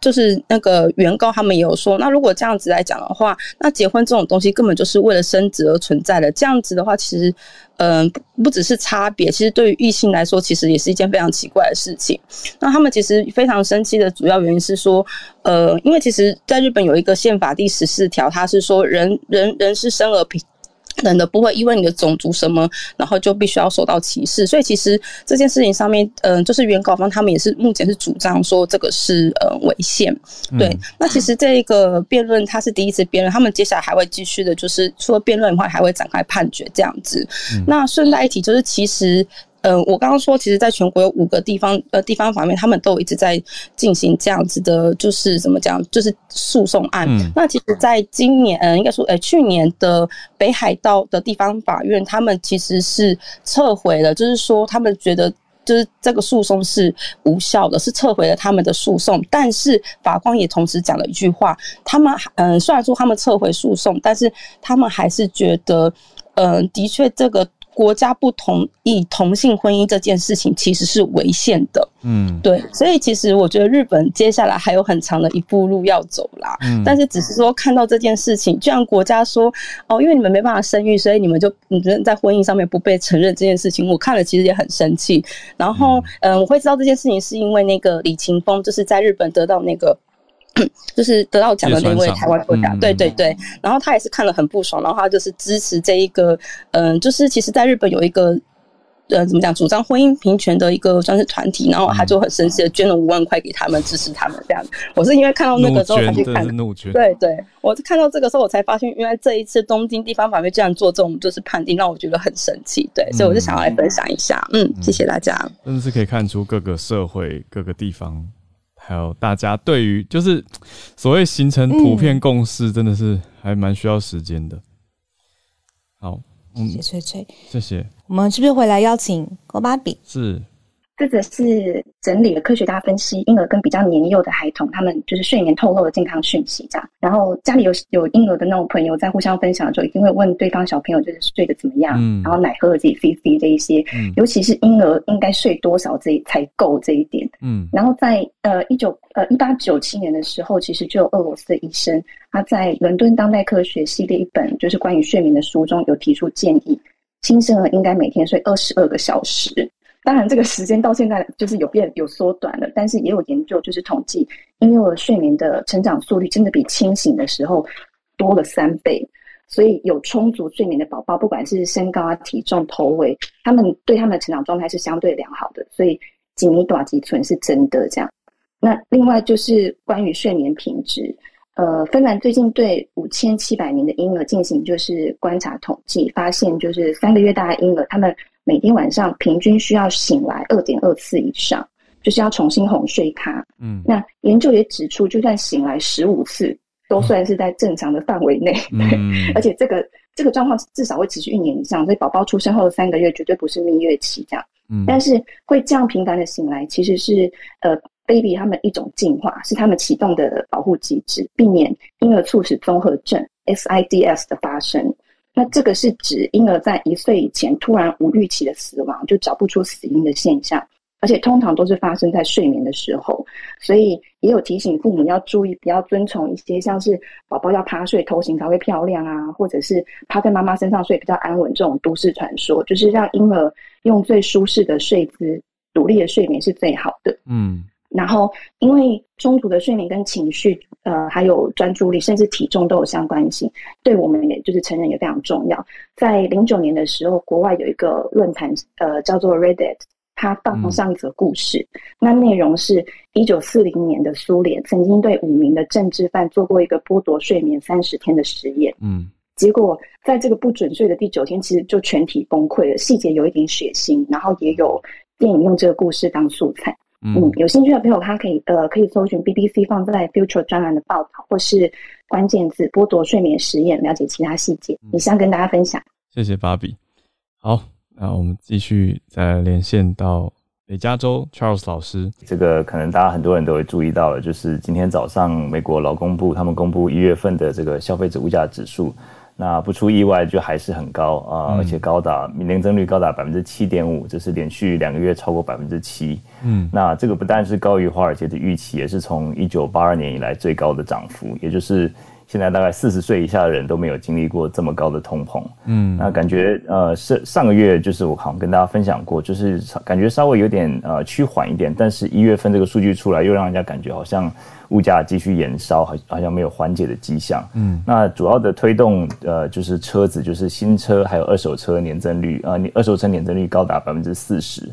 就是那个原告他们也有说，那如果这样子来讲的话，那结婚这种东西根本就是为了生殖而存在的。这样子的话，其实，嗯，不只是差别，其实对于异性来说，其实也是一件非常奇怪的事情。那他们其实非常生气的主要原因是说，呃，因为其实在日本有一个宪法第十四条，它是说人人人是生而平。等的不会因为你的种族什么，然后就必须要受到歧视。所以其实这件事情上面，嗯，就是原告方他们也是目前是主张说这个是呃违宪。对，那其实这个辩论它是第一次辩论，他们接下来还会继续的，就是除了辩论以外，还会展开判决这样子。那顺带一提，就是其实。呃，我刚刚说，其实在全国有五个地方，呃，地方法院他们都一直在进行这样子的，就是怎么讲，就是诉讼案。那其实，在今年，呃，应该说，呃，去年的北海道的地方法院，他们其实是撤回了，就是说，他们觉得就是这个诉讼是无效的，是撤回了他们的诉讼。但是法官也同时讲了一句话，他们，嗯，虽然说他们撤回诉讼，但是他们还是觉得，嗯，的确这个。国家不同意同性婚姻这件事情其实是违宪的，嗯，对，所以其实我觉得日本接下来还有很长的一步路要走啦。嗯，但是只是说看到这件事情，就像国家说哦，因为你们没办法生育，所以你们就你觉得在婚姻上面不被承认这件事情，我看了其实也很生气。然后，嗯，我会知道这件事情是因为那个李勤峰就是在日本得到那个。就是得到奖的那位台湾作家，对对对，然后他也是看了很不爽，然后他就是支持这一个，嗯，就是其实在日本有一个，呃，怎么讲，主张婚姻平权的一个算是团体，然后他就很生气的捐了五万块给他们支持他们这样。我是因为看到那个之后才去看，对对，我是看到这个时候我才发现，原来这一次东京地方法院这样做这种就是判定，让我觉得很生气。对，所以我就想要来分享一下，嗯，谢谢大家。真的是可以看出各个社会各个地方。还有大家对于就是所谓形成普遍共识，真的是还蛮需要时间的。好，谢谢翠翠，谢谢。我们是不是回来邀请郭芭比？是。这个是整理了科学家分析婴儿跟比较年幼的孩童，他们就是睡眠透露的健康讯息这样。然后家里有有婴儿的那种朋友在互相分享的时候，一定会问对方小朋友就是睡得怎么样，然后奶喝了自己 CC 这一些，尤其是婴儿应该睡多少这才够这一点。嗯，然后在呃一九呃一八九七年的时候，其实就有俄罗斯的医生他在伦敦当代科学系列一本就是关于睡眠的书中有提出建议，新生儿应该每天睡二十二个小时。当然，这个时间到现在就是有变有缩短了，但是也有研究就是统计，婴幼儿睡眠的成长速率真的比清醒的时候多了三倍。所以有充足睡眠的宝宝，不管是身高啊、体重、头围，他们对他们的成长状态是相对良好的。所以紧密短肌存是真的这样。那另外就是关于睡眠品质，呃，芬兰最近对五千七百名的婴儿进行就是观察统计，发现就是三个月大的婴儿他们。每天晚上平均需要醒来二点二次以上，就是要重新哄睡他。嗯，那研究也指出，就算醒来十五次，都算是在正常的范围内。嗯，而且这个这个状况至少会持续一年以上，所以宝宝出生后的三个月绝对不是蜜月期这样。嗯，但是会这样频繁的醒来，其实是呃 baby 他们一种进化，是他们启动的保护机制，避免婴儿猝死综合症 SIDS 的发生。那这个是指婴儿在一岁以前突然无预期的死亡，就找不出死因的现象，而且通常都是发生在睡眠的时候，所以也有提醒父母要注意，不要遵从一些像是宝宝要趴睡头型才会漂亮啊，或者是趴在妈妈身上睡比较安稳这种都市传说，就是让婴儿用最舒适的睡姿，独立的睡眠是最好的。嗯。然后，因为中途的睡眠跟情绪，呃，还有专注力，甚至体重都有相关性，对我们也就是成人也非常重要。在零九年的时候，国外有一个论坛，呃，叫做 Reddit，它放上一则故事。那内容是一九四零年的苏联曾经对五名的政治犯做过一个剥夺睡眠三十天的实验。嗯，结果在这个不准睡的第九天，其实就全体崩溃了。细节有一点血腥，然后也有电影用这个故事当素材。嗯，有兴趣的朋友，他可以呃，可以搜寻 BBC 放在 Future 专栏的报道，或是关键字剥夺睡眠实验，了解其他细节。以上跟大家分享。谢谢芭比。好，那我们继续再连线到北加州 Charles 老师。这个可能大家很多人都会注意到了，就是今天早上美国劳工部他们公布一月份的这个消费者物价指数。那不出意外就还是很高啊，而且高达年增率高达百分之七点五，这是连续两个月超过百分之七。嗯，那这个不但是高于华尔街的预期，也是从一九八二年以来最高的涨幅，也就是。现在大概四十岁以下的人都没有经历过这么高的通膨，嗯，那感觉呃是上个月就是我好像跟大家分享过，就是感觉稍微有点呃趋缓一点，但是一月份这个数据出来，又让人家感觉好像物价继续延烧，好好像没有缓解的迹象，嗯，那主要的推动呃就是车子，就是新车还有二手车年增率啊，你二手车年增率高达百分之四十，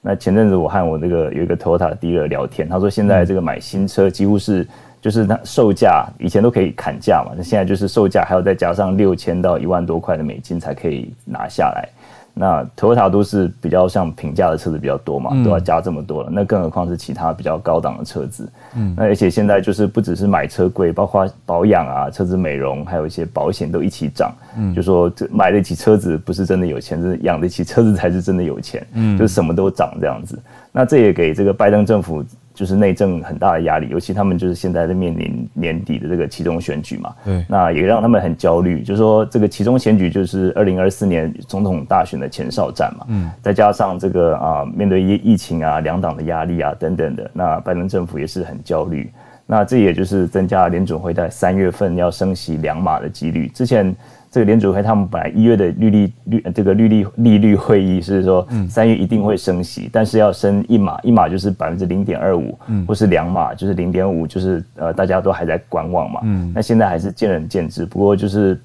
那前阵子我和我那个有一个 Toyota dealer 聊天，他说现在这个买新车几乎是。就是它售价以前都可以砍价嘛，那现在就是售价还要再加上六千到一万多块的美金才可以拿下来。那 Toyota 都是比较像平价的车子比较多嘛，都要加这么多了，那更何况是其他比较高档的车子。嗯，那而且现在就是不只是买车贵，包括保养啊、车子美容，还有一些保险都一起涨。嗯，就说这买得起车子不是真的有钱，是养得起车子才是真的有钱。嗯，就是什么都涨这样子。那这也给这个拜登政府。就是内政很大的压力，尤其他们就是现在在面临年底的这个其中选举嘛，对，那也让他们很焦虑。就是说，这个其中选举就是二零二四年总统大选的前哨战嘛，嗯，再加上这个啊，面对疫疫情啊、两党的压力啊等等的，那拜登政府也是很焦虑。那这也就是增加联准会在三月份要升息两码的几率。之前。这个联储会他们本来一月的利率率这个利率利率会议是说三月一定会升息，但是要升一码，一码就是百分之零点二五，或是两码就是零点五，就是呃大家都还在观望嘛。那现在还是见仁见智，不过就是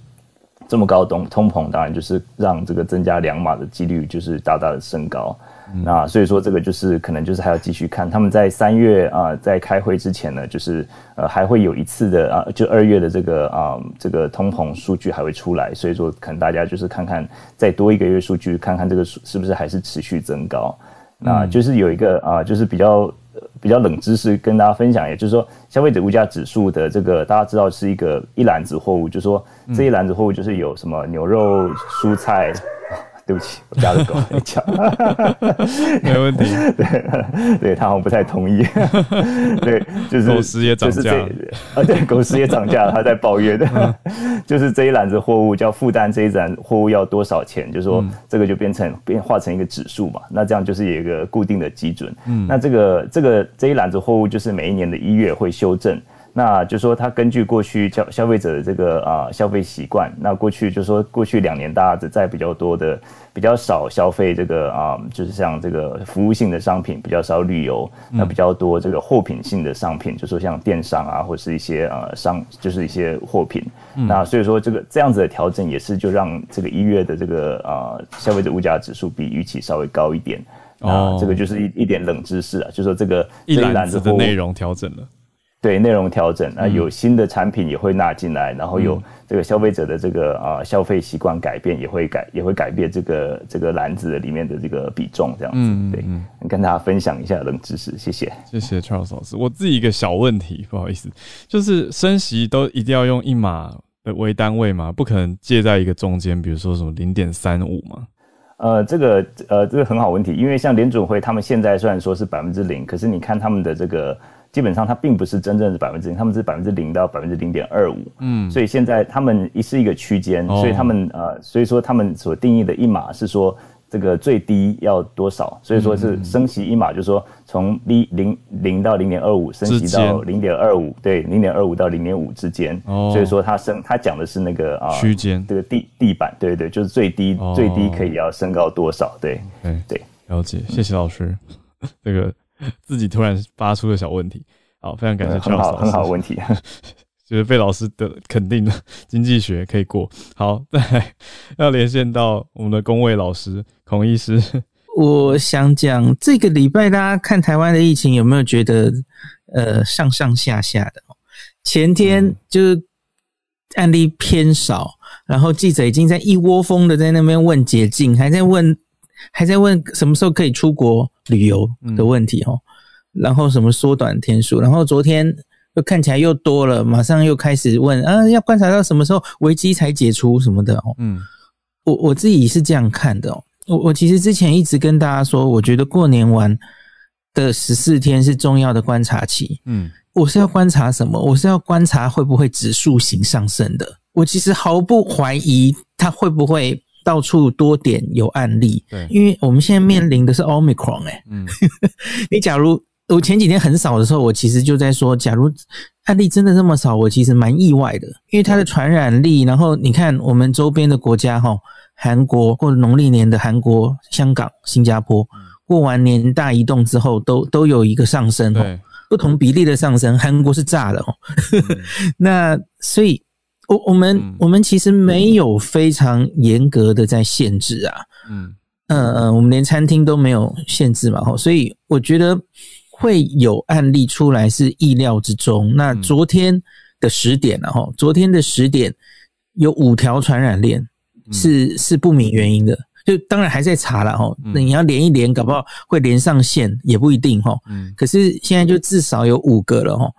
这么高通通膨，当然就是让这个增加两码的几率就是大大的升高。那所以说，这个就是可能就是还要继续看。他们在三月啊，在开会之前呢，就是呃还会有一次的啊，就二月的这个啊这个通膨数据还会出来。所以说，可能大家就是看看再多一个月数据，看看这个数是不是还是持续增高。那就是有一个啊，就是比较比较冷知识跟大家分享，也就是说，消费者物价指数的这个大家知道是一个一篮子货物，就说这一篮子货物就是有什么牛肉、蔬菜。对不起，我家的狗在叫，没问题。对，对他好像不太同意。对，就是狗食也涨价，啊，对，狗食也涨价了，他在抱怨的。就是这一篮子货物叫负担这一篮货物要多少钱，就是说这个就变成变化成一个指数嘛。那这样就是有一个固定的基准。嗯，那这个这个这一篮子货物就是每一年的一月会修正。那就说他根据过去消消费者的这个啊消费习惯，那过去就说过去两年大家在比较多的比较少消费这个啊，就是像这个服务性的商品比较少旅游，那比较多这个货品性的商品，就说像电商啊或是一些呃商就是一些货品，那所以说这个这样子的调整也是就让这个一月的这个啊消费者物价指数比预期稍微高一点，啊这个就是一一点冷知识啊，就说这个一篮子的内容调整了。对内容调整啊，有新的产品也会纳进来，然后有这个消费者的这个啊消费习惯改变，也会改也会改变这个这个篮子里面的这个比重，这样子。对，跟大家分享一下冷知识，谢谢，谢谢 Charles 老师。我自己一个小问题，不好意思，就是升息都一定要用一码的为单位吗？不可能借在一个中间，比如说什么零点三五吗？呃，这个呃这个很好问题，因为像联准会他们现在虽然说是百分之零，可是你看他们的这个。基本上它并不是真正的百分之零，他们是百分之零到百分之零点二五，嗯，所以现在他们一是一个区间，所以他们呃，所以说他们所定义的一码是说这个最低要多少，所以说是升息一码，就是说从零零零到零点二五升息到零点二五，对，零点二五到零点五之间，哦。所以说它升它讲的是那个啊区间。这个地地板，对对，就是最低最低可以要升高多少，对，对，了解，谢谢老师，这个。自己突然发出的小问题，好，非常感谢很好很好问题，就是被老师的肯定的经济学可以过。好，再要连线到我们的工位老师孔医师。我想讲这个礼拜大家看台湾的疫情有没有觉得呃上上下下的？前天就是案例偏少，然后记者已经在一窝蜂的在那边问解禁，还在问。还在问什么时候可以出国旅游的问题哦，然后什么缩短天数，然后昨天又看起来又多了，马上又开始问啊，要观察到什么时候危机才解除什么的哦。嗯，我我自己是这样看的哦，我我其实之前一直跟大家说，我觉得过年完的十四天是重要的观察期。嗯，我是要观察什么？我是要观察会不会指数型上升的。我其实毫不怀疑它会不会到处多点有案例。对，因为我们现在面临的是 Omicron 哎，嗯，你假如我前几天很少的时候，我其实就在说，假如案例真的这么少，我其实蛮意外的，因为它的传染力，然后你看我们周边的国家哈，韩国或者农历年的韩国、香港、新加坡。过完年大移动之后，都都有一个上升哦，不同比例的上升。韩国是炸的哦，那所以，我我们我们其实没有非常严格的在限制啊，嗯嗯嗯我们连餐厅都没有限制嘛，吼，所以我觉得会有案例出来是意料之中。那昨天的十点了哈，昨天的十点有五条传染链是是不明原因的。就当然还在查了哈，那你要连一连，搞不好会连上线也不一定哈。嗯，可是现在就至少有五个了哈。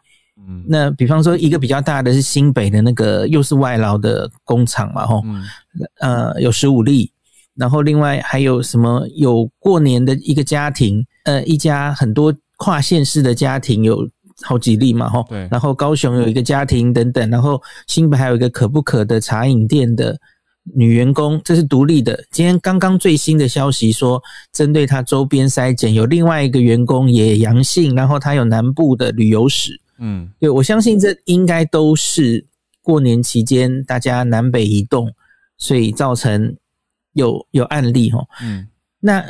嗯，那比方说一个比较大的是新北的那个又是外劳的工厂嘛哈。嗯，呃，有十五例，然后另外还有什么有过年的一个家庭，呃，一家很多跨县市的家庭有好几例嘛哈。对，然后高雄有一个家庭等等，然后新北还有一个可不可的茶饮店的。女员工，这是独立的。今天刚刚最新的消息说，针对他周边筛检，有另外一个员工也阳性，然后他有南部的旅游史。嗯，对我相信这应该都是过年期间大家南北移动，所以造成有有案例哈。嗯，那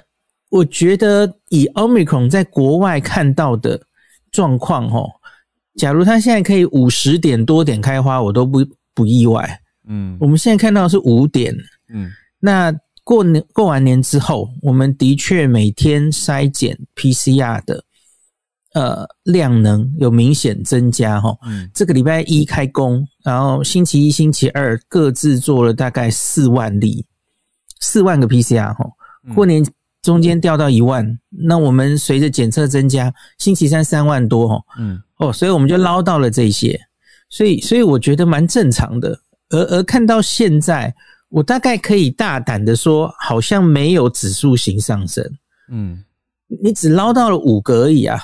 我觉得以 Omicron 在国外看到的状况哈，假如他现在可以五十点多点开花，我都不不意外。嗯，我们现在看到是五点。嗯，那过年过完年之后，我们的确每天筛检 PCR 的呃量能有明显增加哈。嗯，这个礼拜一开工，然后星期一、星期二各自做了大概四万例，四万个 PCR 哈。过年中间掉到一万，那我们随着检测增加，星期三三万多哈。嗯，哦，所以我们就捞到了这些，所以所以我觉得蛮正常的。而而看到现在，我大概可以大胆的说，好像没有指数型上升。嗯，你只捞到了五个而已啊。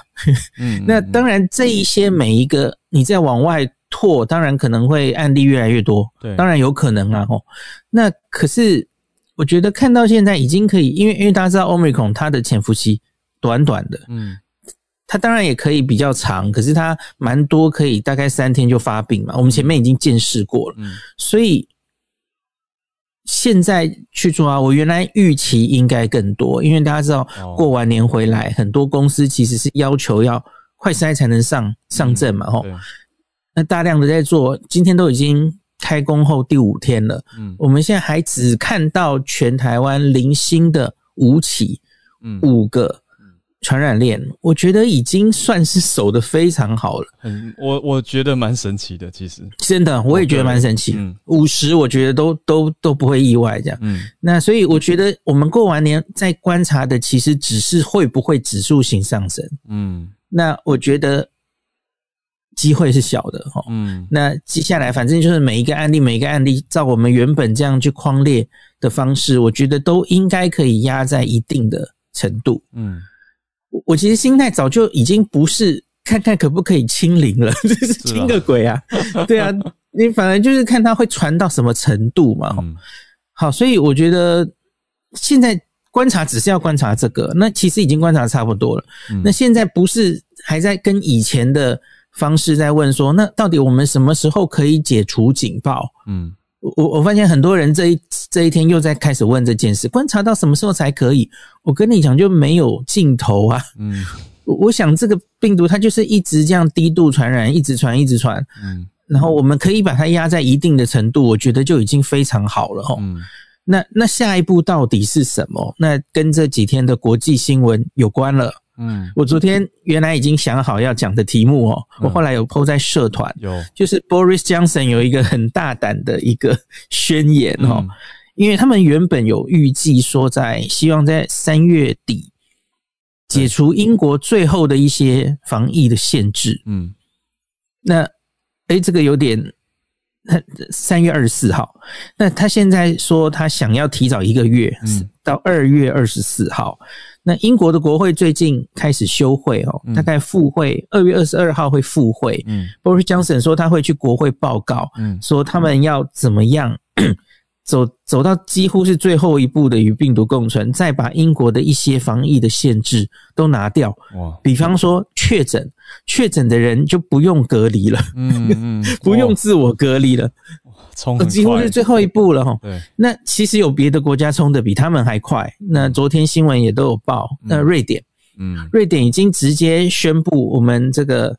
嗯，那当然这一些每一个你再往外拓，当然可能会案例越来越多。对，当然有可能啊。哦，那可是我觉得看到现在已经可以，因为因为大家知道 Omicron 它的潜伏期短短的。嗯。它当然也可以比较长，可是它蛮多可以大概三天就发病嘛。我们前面已经见识过了，所以现在去做啊，我原来预期应该更多，因为大家知道过完年回来，很多公司其实是要求要快筛才能上上阵嘛。吼，那大量的在做，今天都已经开工后第五天了。嗯，我们现在还只看到全台湾零星的五起，嗯，五个。传染链，我觉得已经算是守的非常好了。嗯，我我觉得蛮神奇的，其实真的，我也觉得蛮神奇。嗯，五十我觉得都都都不会意外这样。嗯，那所以我觉得我们过完年再观察的，其实只是会不会指数型上升。嗯，那我觉得机会是小的哈。嗯，那接下来反正就是每一个案例，每一个案例，照我们原本这样去框列的方式，我觉得都应该可以压在一定的程度。嗯。我其实心态早就已经不是看看可不可以清零了，这是清个鬼啊！对啊，你反而就是看它会传到什么程度嘛。好，所以我觉得现在观察只是要观察这个，那其实已经观察差不多了。那现在不是还在跟以前的方式在问说，那到底我们什么时候可以解除警报？嗯。我我发现很多人这一这一天又在开始问这件事，观察到什么时候才可以？我跟你讲，就没有尽头啊。嗯，我想这个病毒它就是一直这样低度传染，一直传，一直传。嗯，然后我们可以把它压在一定的程度，我觉得就已经非常好了哈。嗯，那那下一步到底是什么？那跟这几天的国际新闻有关了。嗯，我昨天原来已经想好要讲的题目哦，我后来有 PO 在社团，有。就是 Boris Johnson 有一个很大胆的一个宣言哦，因为他们原本有预计说在希望在三月底解除英国最后的一些防疫的限制，嗯，那哎这个有点三月二十四号，那他现在说他想要提早一个月，到二月二十四号。那英国的国会最近开始休会哦，大概复会二月二十二号会复会。嗯，Boris Johnson 说他会去国会报告，嗯，说他们要怎么样走走到几乎是最后一步的与病毒共存，再把英国的一些防疫的限制都拿掉。哇，比方说确诊，确诊的人就不用隔离了，嗯嗯，不用自我隔离了。冲几乎是最后一步了哈。对，那其实有别的国家冲的比他们还快。那昨天新闻也都有报，那瑞典，嗯，瑞典已经直接宣布，我们这个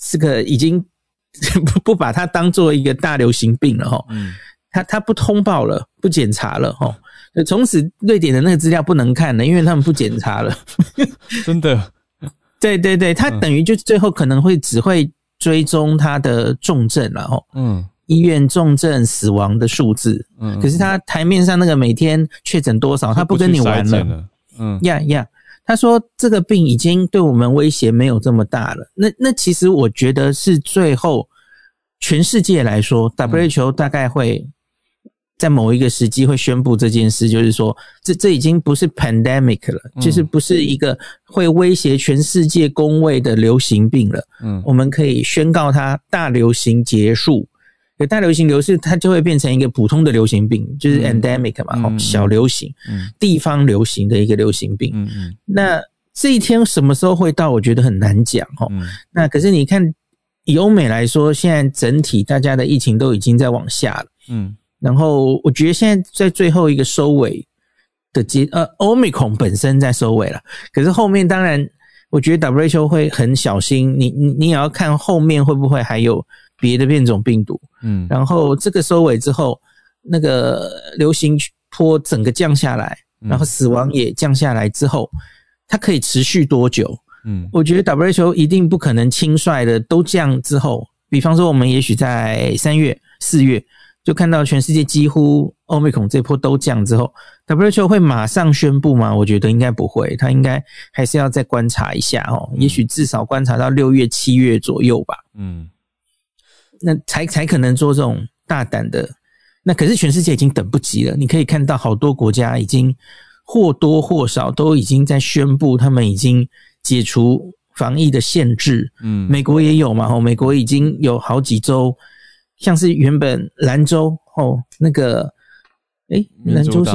这个已经 不不把它当做一个大流行病了哈。嗯，他他不通报了，不检查了哈。从此瑞典的那个资料不能看了，因为他们不检查了。真的？对对对，他等于就最后可能会只会追踪他的重症了哈。嗯。医院重症死亡的数字，嗯，可是他台面上那个每天确诊多少，他不跟你玩了，嗯，呀呀，他说这个病已经对我们威胁没有这么大了。那那其实我觉得是最后全世界来说，WHO 大概会在某一个时机会宣布这件事，就是说这这已经不是 pandemic 了，就是不是一个会威胁全世界公卫的流行病了。嗯，我们可以宣告它大流行结束。大流行流逝，它就会变成一个普通的流行病，就是 endemic 嘛，小流行，地方流行的一个流行病。那这一天什么时候会到？我觉得很难讲哈。那可是你看，以欧美来说，现在整体大家的疫情都已经在往下了。嗯，然后我觉得现在在最后一个收尾的阶，呃，omicron 本身在收尾了，可是后面当然，我觉得 WHO 会很小心，你你你也要看后面会不会还有。别的变种病毒，嗯，然后这个收尾之后，那个流行坡整个降下来，然后死亡也降下来之后，它可以持续多久？嗯，我觉得 WHO 一定不可能轻率的都降之后，比方说我们也许在三月、四月就看到全世界几乎欧美孔这波都降之后，WHO 会马上宣布吗？我觉得应该不会，他应该还是要再观察一下哦，也许至少观察到六月、七月左右吧。嗯。那才才可能做这种大胆的，那可是全世界已经等不及了。你可以看到好多国家已经或多或少都已经在宣布，他们已经解除防疫的限制。嗯，美国也有嘛？哦，美国已经有好几州，像是原本兰州哦，那个哎，兰州是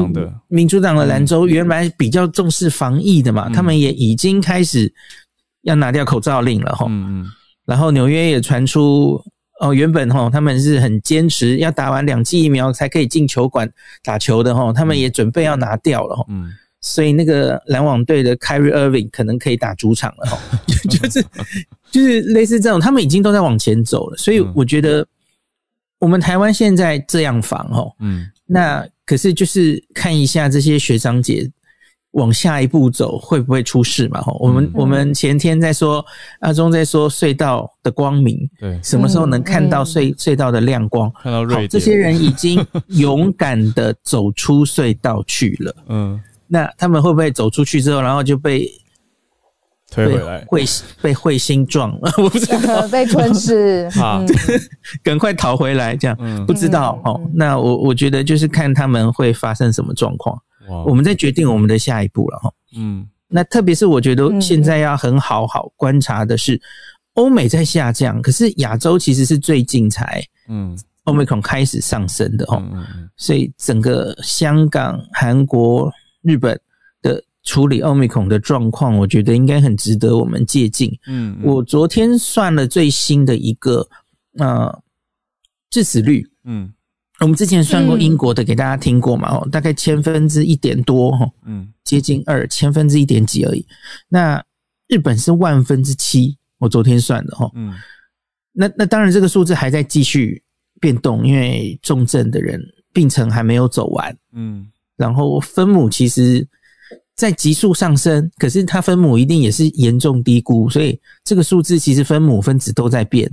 民主党的兰州，原来比较重视防疫的嘛，他们也已经开始要拿掉口罩令了。哈，嗯嗯，然后纽约也传出。哦，原本哈他们是很坚持要打完两剂疫苗才可以进球馆打球的哈，他们也准备要拿掉了哈，嗯，所以那个篮网队的 Kyrie Irving 可能可以打主场了哈，就是就是类似这种，他们已经都在往前走了，所以我觉得我们台湾现在这样防哦，嗯，那可是就是看一下这些学长姐。往下一步走会不会出事嘛？我们我们前天在说阿忠在说隧道的光明，对，什么时候能看到隧隧道的亮光？看到瑞这些人已经 勇敢的走出隧道去了。嗯，那他们会不会走出去之后，然后就被推回来？会被彗星撞了？我不知道，被吞噬啊！赶快逃回来，这样不知道哦。那我我觉得就是看他们会发生什么状况。我们在决定我们的下一步了哈，嗯，那特别是我觉得现在要很好好观察的是，欧美在下降，可是亚洲其实是最近才，嗯，欧美孔开始上升的哈，所以整个香港、韩国、日本的处理欧美孔的状况，我觉得应该很值得我们借鉴。嗯，我昨天算了最新的一个呃致死率，嗯。我们之前算过英国的，给大家听过嘛？哦，大概千分之一点多，哈，嗯，接近二千分之一点几而已。那日本是万分之七，我昨天算的，哈，嗯，那那当然这个数字还在继续变动，因为重症的人病程还没有走完，嗯，然后分母其实在急速上升，可是它分母一定也是严重低估，所以这个数字其实分母分子都在变。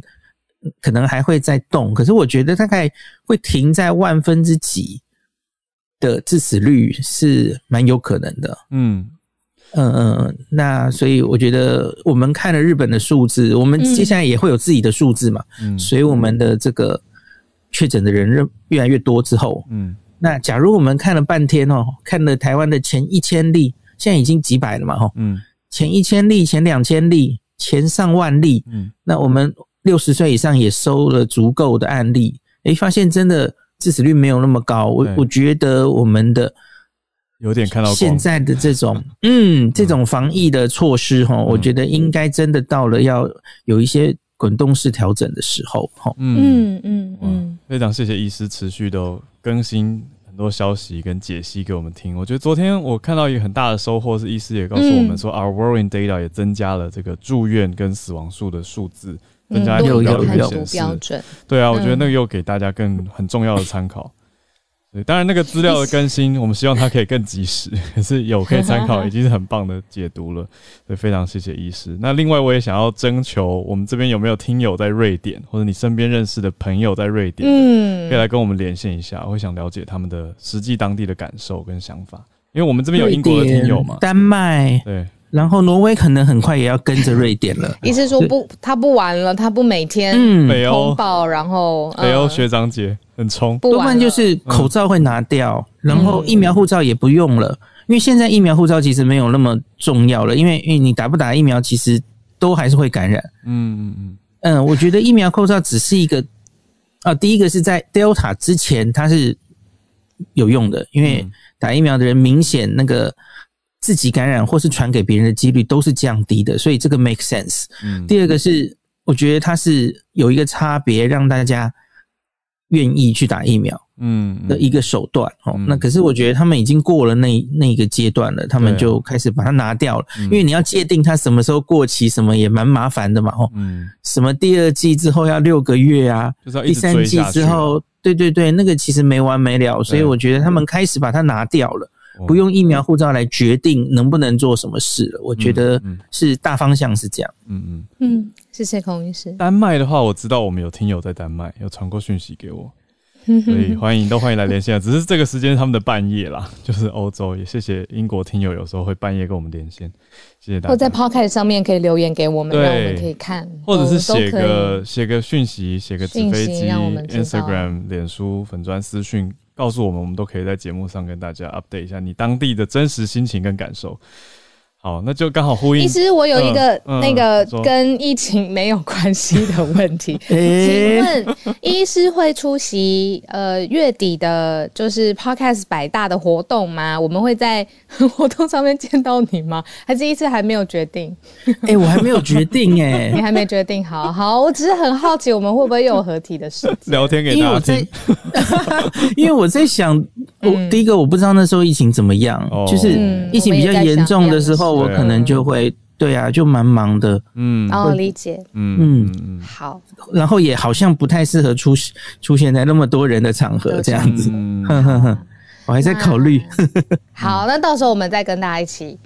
可能还会再动，可是我觉得大概会停在万分之几的致死率是蛮有可能的。嗯嗯嗯，那所以我觉得我们看了日本的数字，我们接下来也会有自己的数字嘛。嗯，所以我们的这个确诊的人越越来越多之后，嗯，那假如我们看了半天哦，看了台湾的前一千例，现在已经几百了嘛，哈，嗯，前一千例、前两千例、前上万例，嗯，那我们六十岁以上也收了足够的案例，诶，发现真的致死率没有那么高，我我觉得我们的。有点看到现在的这种，嗯，这种防疫的措施哈，我觉得应该真的到了要有一些滚动式调整的时候哈。嗯。嗯嗯，非常谢谢医师持续的更新很多消息跟解析给我们听。我觉得昨天我看到一个很大的收获是，医师也告诉我们说，Our worrying data 也增加了这个住院跟死亡数的数字，增加有有有标准。对啊，我觉得那个又给大家更很重要的参考。对，当然那个资料的更新，我们希望它可以更及时。可是有可以参考，已经是很棒的解读了。所以非常谢谢医师。那另外我也想要征求，我们这边有没有听友在瑞典，或者你身边认识的朋友在瑞典，嗯，可以来跟我们连线一下。我会想了解他们的实际当地的感受跟想法，因为我们这边有英国的听友嘛，丹麦，对。然后挪威可能很快也要跟着瑞典了。意思说不，他不玩了，他不每天嗯。通报，然后北欧学长姐很冲，多半就是口罩会拿掉，然后疫苗护照也不用了，因为现在疫苗护照其实没有那么重要了，因为因为你打不打疫苗，其实都还是会感染。嗯嗯嗯。嗯，我觉得疫苗护照只是一个啊，第一个是在 Delta 之前它是有用的，因为打疫苗的人明显那个。自己感染或是传给别人的几率都是降低的，所以这个 make sense。嗯，第二个是我觉得它是有一个差别，让大家愿意去打疫苗，嗯，的一个手段哦。那可是我觉得他们已经过了那那个阶段了，他们就开始把它拿掉了，因为你要界定它什么时候过期，什么也蛮麻烦的嘛，哦，嗯，什么第二季之后要六个月啊，第三季之后，对对对，那个其实没完没了，所以我觉得他们开始把它拿掉了。不用疫苗护照来决定能不能做什么事了，我觉得是大方向是这样。嗯嗯嗯，谢谢孔医师。丹麦的话，我知道我们有听友在丹麦，有传过讯息给我，所以欢迎都欢迎来连线。只是这个时间他们的半夜啦，就是欧洲。也谢谢英国听友有时候会半夜跟我们连线，谢谢大家。或在 Podcast 上面可以留言给我们，让我们可以看，或者是写个写个讯息，写个纸飞机，Instagram、脸书粉砖私讯。告诉我们，我们都可以在节目上跟大家 update 一下你当地的真实心情跟感受。好，那就刚好呼应。其实我有一个那个跟疫情没有关系的问题，请问医师会出席呃月底的，就是 podcast 百大的活动吗？我们会在 活动上面见到你吗？还是医师还没有决定？哎，我还没有决定 哎，你还没决定？好好，我只是很好奇，我们会不会有合体的事？聊天给大家听。因为我在想，我第一个我不知道那时候疫情怎么样，就是疫情比较严重的时候。我可能就会对啊，就蛮忙的，嗯，哦，理解，嗯嗯，好，然后也好像不太适合出出现在那么多人的场合这样子，哼哼哼，我还在考虑。好，那到时候我们再跟大家一起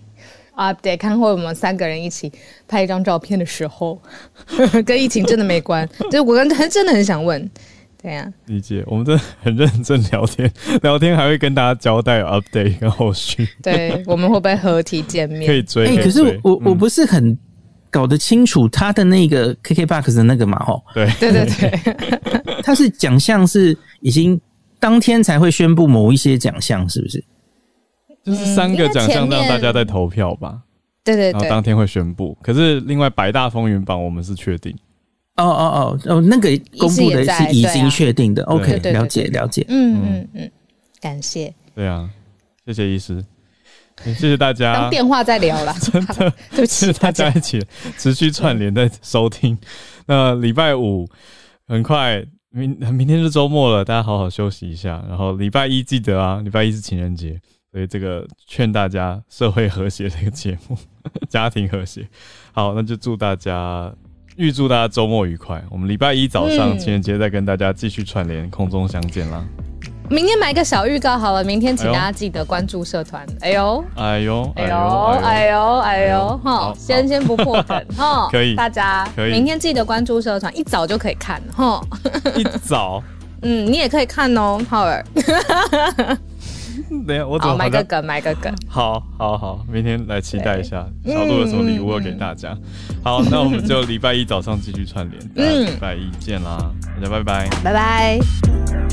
update，看会我们三个人一起拍一张照片的时候，跟疫情真的没关，就是我跟他 真的很想问。对呀，理解。我们真的很认真聊天，聊天还会跟大家交代 update 跟后续。对，我们会不会合体见面？可以追。可是我我不是很搞得清楚他的那个 KKBOX 的那个嘛？吼，对对对对，他是奖项是已经当天才会宣布某一些奖项，是不是？就是三个奖项让大家在投票吧。对对对，然后当天会宣布。可是另外百大风云榜我们是确定。哦哦哦哦，那个公布的是已经确定的，OK，了解了解，嗯嗯嗯，感谢，对啊，谢谢医师，谢谢大家，当电话在聊了，真的，对不起大家一起持续串联在收听。那礼拜五很快明明天是周末了，大家好好休息一下。然后礼拜一记得啊，礼拜一是情人节，所以这个劝大家社会和谐这个节目，家庭和谐。好，那就祝大家。预祝大家周末愉快！我们礼拜一早上情人节再跟大家继续串联，空中相见啦。明天买个小预告好了，明天请大家记得关注社团。哎呦，哎呦，哎呦，哎呦，哎呦，哈，先先不破梗哈，可以，大家可以明天记得关注社团，一早就可以看哈。一早，嗯，你也可以看哦，浩尔。等下我怎么买个梗，买个梗。好，好，好，明天来期待一下小鹿有什么礼物要给大家。好，那我们就礼拜一早上继续串联，嗯，礼拜一见啦，大家拜拜，拜拜。